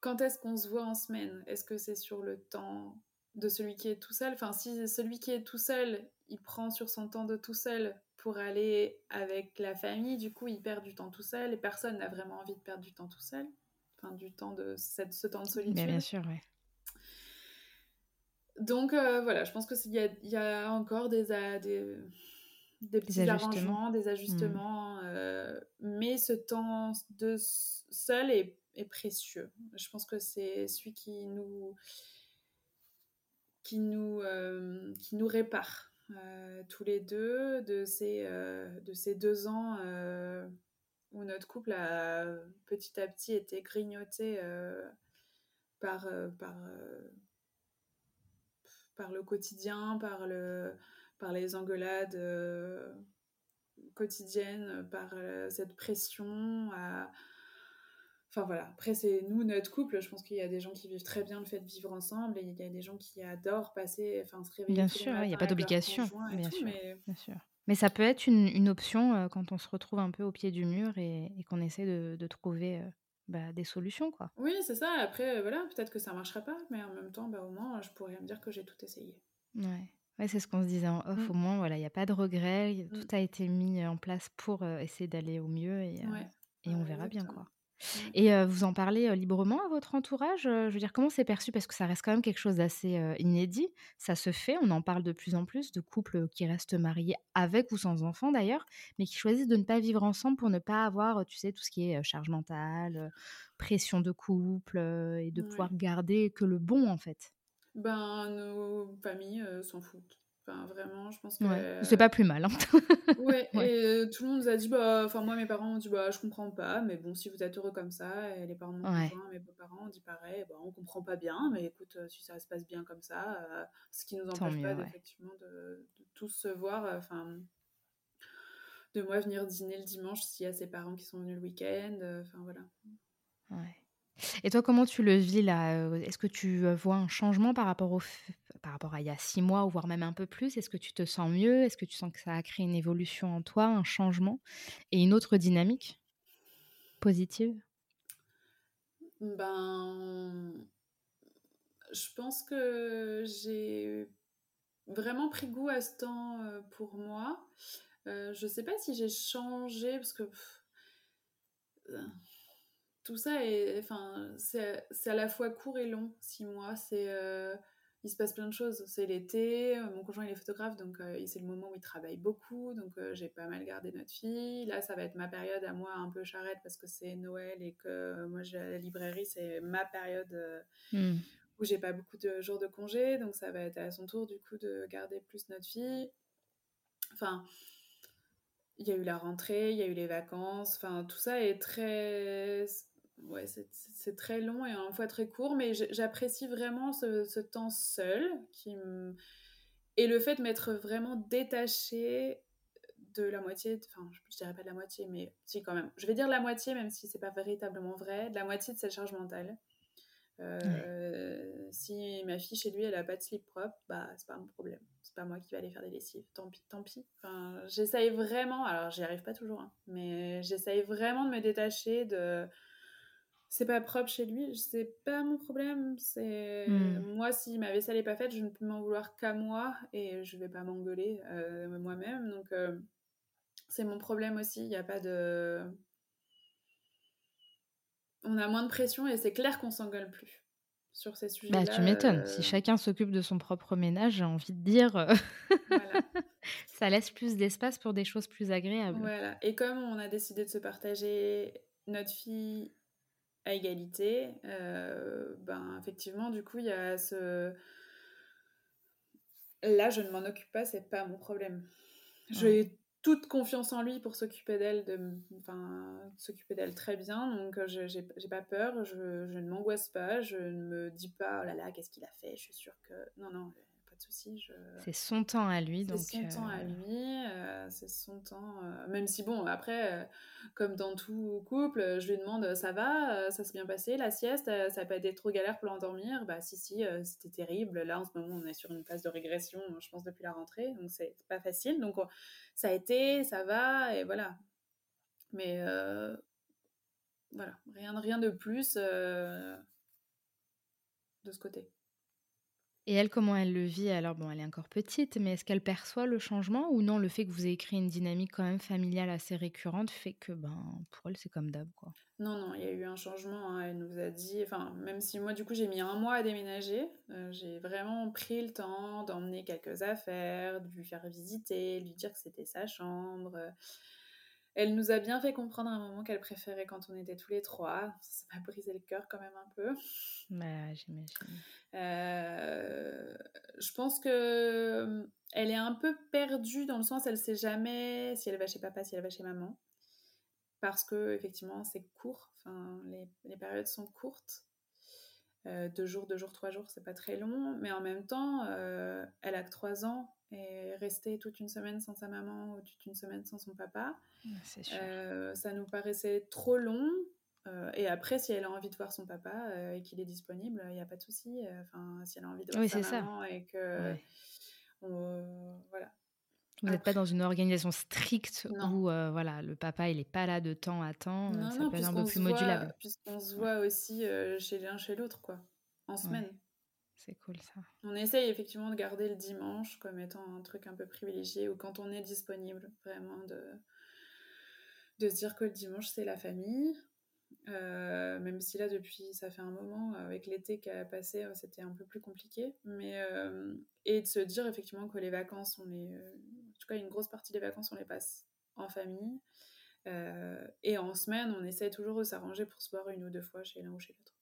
quand est-ce qu'on se voit en semaine? Est-ce que c'est sur le temps de celui qui est tout seul? Enfin, si celui qui est tout seul, il prend sur son temps de tout seul pour aller avec la famille, du coup, il perd du temps tout seul et personne n'a vraiment envie de perdre du temps tout seul. Enfin, du temps de cette, ce temps de solitude. bien sûr, oui. Donc euh, voilà, je pense qu'il y a, y a encore des, des, des petits arrangements, des ajustements. Mmh. Euh, mais ce temps de seul est, précieux. Je pense que c'est celui qui nous, qui nous, euh, qui nous répare euh, tous les deux de ces, de ces deux ans où notre couple a petit à petit été grignoté par, par, par le quotidien, par le par les engueulades euh, quotidiennes, par euh, cette pression. Enfin voilà, après c'est nous, notre couple, je pense qu'il y a des gens qui vivent très bien le fait de vivre ensemble et il y a des gens qui adorent passer, enfin se réveiller. Bien sûr, il n'y a pas d'obligation. Bien, mais... bien, sûr. Mais ça peut être une, une option euh, quand on se retrouve un peu au pied du mur et, qu'on essaie de, de trouver bah, des solutions. quoi. Oui, c'est ça. Après, voilà, peut-être que ça ne marchera pas, mais en même temps, bah, au moins, je pourrais me dire que j'ai tout essayé. Ouais. Ouais, c'est ce qu'on se disait en off. Mmh. Au moins, voilà, il n'y a pas de regret. Mmh. Tout a été mis en place pour essayer d'aller au mieux et, et on verra bien quoi. Mmh. Et vous en parlez librement à votre entourage Je veux dire, comment c'est perçu? Parce que ça reste quand même quelque chose d'assez inédit. Ça se fait, on en parle de plus en plus de couples qui restent mariés avec ou sans enfants d'ailleurs, mais qui choisissent de ne pas vivre ensemble pour ne pas avoir, tu sais, tout ce qui est charge mentale, pression de couple et de pouvoir garder que le bon en fait. Ben, nos familles euh, s'en foutent. Enfin, vraiment, je pense que. C'est pas plus mal. Hein. ouais, et euh, tout le monde nous a dit, bah, enfin, moi, mes parents ont dit, bah, je comprends pas, mais bon, si vous êtes heureux comme ça, et les parents de mon mes beaux-parents ont dit pareil, bah, on comprend pas bien, mais écoute, euh, si ça se passe bien comme ça, ce qui nous empêche pas, effectivement, de, de, tous se voir, enfin, de moi venir dîner le dimanche s'il y a ses parents qui sont venus le week-end, enfin, voilà. Ouais. Et toi, comment tu le vis là Est-ce que tu vois un changement par rapport, au par rapport à il y a six mois, ou voire même un peu plus? Est-ce que tu te sens mieux? Est-ce que tu sens que ça a créé une évolution en toi, un changement et une autre dynamique positive? Ben, je pense que j'ai vraiment pris goût à ce temps pour moi. je ne sais pas si j'ai changé parce que tout ça est, enfin, c'est à la fois court et long, six mois. C'est, euh, il se passe plein de choses. C'est l'été, euh, mon conjoint il est photographe, donc euh, c'est le moment où il travaille beaucoup, donc j'ai pas mal gardé notre fille. Là, ça va être ma période à moi un peu charrette parce que c'est Noël et que moi j'ai la librairie, c'est ma période hmm. où j'ai pas beaucoup de jours de congé, donc ça va être à son tour du coup de garder plus notre fille. Enfin, il y a eu la rentrée, il y a eu les vacances, enfin tout ça est très ouais, c'est très long et la fois très court, mais j'apprécie vraiment ce, temps seul qui et le fait de m'être vraiment détachée de la moitié, enfin je, dirais pas de la moitié, mais si quand même, je vais dire la moitié même si c'est pas véritablement vrai, de la moitié de cette charge mentale. Euh, si ma fille chez lui elle a pas de slip propre, bah c'est pas mon problème. C'est pas moi qui vais aller faire des lessives. Tant pis, tant pis. Enfin, j'essaye vraiment, alors j'y arrive pas toujours, hein, mais j'essaye vraiment de me détacher de c'est pas propre chez lui, c'est pas mon problème. C'est hmm. moi si ma vaisselle est pas faite, je ne peux m'en vouloir qu'à moi et je vais pas m'engueuler euh, moi-même. Donc euh, c'est mon problème aussi. Il n'y a pas de, on a moins de pression et c'est clair qu'on s'engueule plus sur ces sujets. Bah tu m'étonnes. Si euh, chacun s'occupe de son propre ménage, j'ai envie de dire. ça laisse plus d'espace pour des choses plus agréables. Voilà. Et comme on a décidé de se partager notre fille à égalité, euh, ben effectivement, du coup, il y a ce. Là, je ne m'en occupe pas, c'est pas mon problème. J'ai toute confiance en lui pour s'occuper d'elle, de, enfin, s'occuper d'elle très bien, donc euh, je j'ai pas peur, je, je ne m'angoisse pas, je ne me dis pas oh là là, qu'est-ce qu'il a fait, je suis sûre que. Non, non, c'est son temps à lui. C'est son temps à euh, lui, euh, c'est son temps. Euh, même si, bon, après, comme dans tout couple, je lui demande ça va, ça s'est bien passé, la sieste, ça n'a pas été trop galère pour l'endormir? Bah, si, si, c'était terrible. Là, en ce moment, on est sur une phase de régression, je pense, depuis la rentrée, donc c'est pas facile. Donc, ça a été, ça va, et voilà. Mais voilà, rien, rien de plus de ce côté. Et elle, comment elle le vit? Alors, bon, elle est encore petite, mais est-ce qu'elle perçoit le changement ou non? Le fait que vous ayez créé une dynamique quand même familiale assez récurrente fait que, ben, pour elle, c'est comme d'hab, quoi. Non, non, il y a eu un changement. Hein, elle nous a dit, enfin, même si moi, du coup, j'ai mis un mois à déménager, euh, j'ai vraiment pris le temps d'emmener quelques affaires, de lui faire visiter, de lui dire que c'était sa chambre. Elle nous a bien fait comprendre à un moment qu'elle préférait quand on était tous les trois. Ça m'a brisé le cœur quand même un peu. Bah, j'imagine. Euh, je pense que hum, elle est un peu perdue dans le sens elle sait jamais si elle va chez papa, si elle va chez maman, parce que effectivement c'est court. Enfin, les, les, périodes sont courtes. Euh, deux jours, deux jours, trois jours, c'est pas très long, mais en même temps, euh, elle a que trois ans et rester toute une semaine sans sa maman ou toute une semaine sans son papa, euh, ça nous paraissait trop long. Euh, et après, si elle a envie de voir son papa euh, et qu'il est disponible, il n'y a pas de souci. Enfin, si elle a envie de voir sa maman et que voilà. Vous n'êtes pas dans une organisation stricte où voilà, le papa il n'est pas là de temps à temps. ça peut être un peu plus modulable. Puisqu'on se voit aussi chez l'un chez l'autre, quoi, en semaine. C'est cool ça. On essaye effectivement de garder le dimanche comme étant un truc un peu privilégié ou quand on est disponible, vraiment de, se dire que le dimanche c'est la famille. Euh, même si là depuis ça fait un moment avec l'été qui a passé euh, c'était un peu plus compliqué mais euh, et de se dire effectivement que les vacances on les en tout cas une grosse partie des vacances on les passe en famille et en semaine on essaie toujours de s'arranger pour se voir une ou deux fois chez l'un ou chez l'autre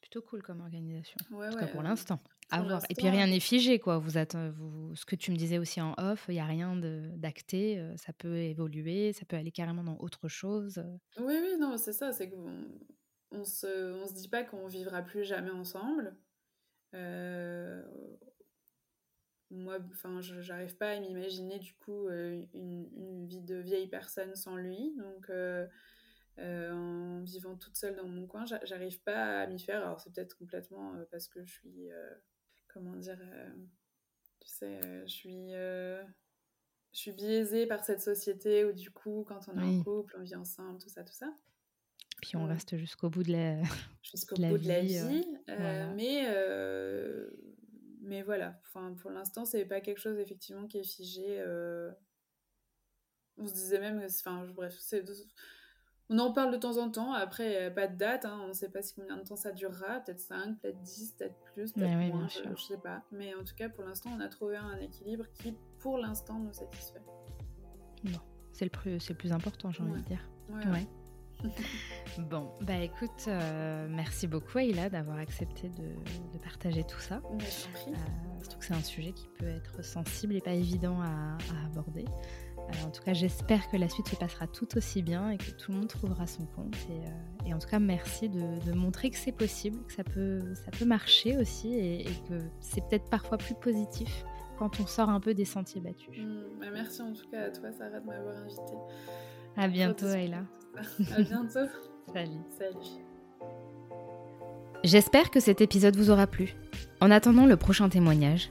c'est plutôt cool comme organisation. en tout cas pour l'instant. À voir. Et puis rien n'est figé, quoi. Vous, vous ce que tu me disais aussi en off, il n'y a rien d'acté. Euh, ça peut évoluer, ça peut aller carrément dans autre chose. Euh. Oui, oui, non, c'est ça. C'est qu'on on se, on se dit pas qu'on vivra plus jamais ensemble. Euh, moi, enfin, j'arrive pas à m'imaginer du coup une, une, vie de vieille personne sans lui. Donc euh, en vivant toute seule dans mon coin, j'arrive pas à m'y faire. Alors c'est peut-être complètement euh, parce que je suis, euh, comment dire, tu sais, je suis, je suis biaisée par cette société où du coup, quand on est en couple, on vit ensemble, tout ça, tout ça. Puis on reste jusqu'au bout de la, jusqu'au bout de la vie. Mais mais voilà, enfin, pour l'instant, c'est pas quelque chose effectivement qui est figé. On se disait même, enfin, bref, c'est on en parle de temps en temps. Après, pas de date. Hein. On ne sait pas si combien de temps ça durera. Peut-être 5, peut-être 10, peut-être plus, peut-être moins. je ne sais pas. Mais en tout cas, pour l'instant, on a trouvé un équilibre qui, pour l'instant, nous satisfait. Bon, c'est le, plus, le plus important, j'ai envie de dire. ouais. bon, bah écoute, euh, merci beaucoup Aïla d'avoir accepté de, partager tout ça. Euh, surtout que c'est un sujet qui peut être sensible et pas évident à, aborder. Euh, en tout cas, j'espère que la suite se passera tout aussi bien et que tout le monde trouvera son compte. Et, en tout cas, merci de, montrer que c'est possible, que ça peut, ça peut marcher aussi et, que c'est peut-être parfois plus positif quand on sort un peu des sentiers battus. Mmh, bah merci en tout cas à toi, Sarah, de m'avoir invitée. À bientôt, Ayla. À bientôt. Salut. Salut. J'espère que cet épisode vous aura plu. En attendant le prochain témoignage,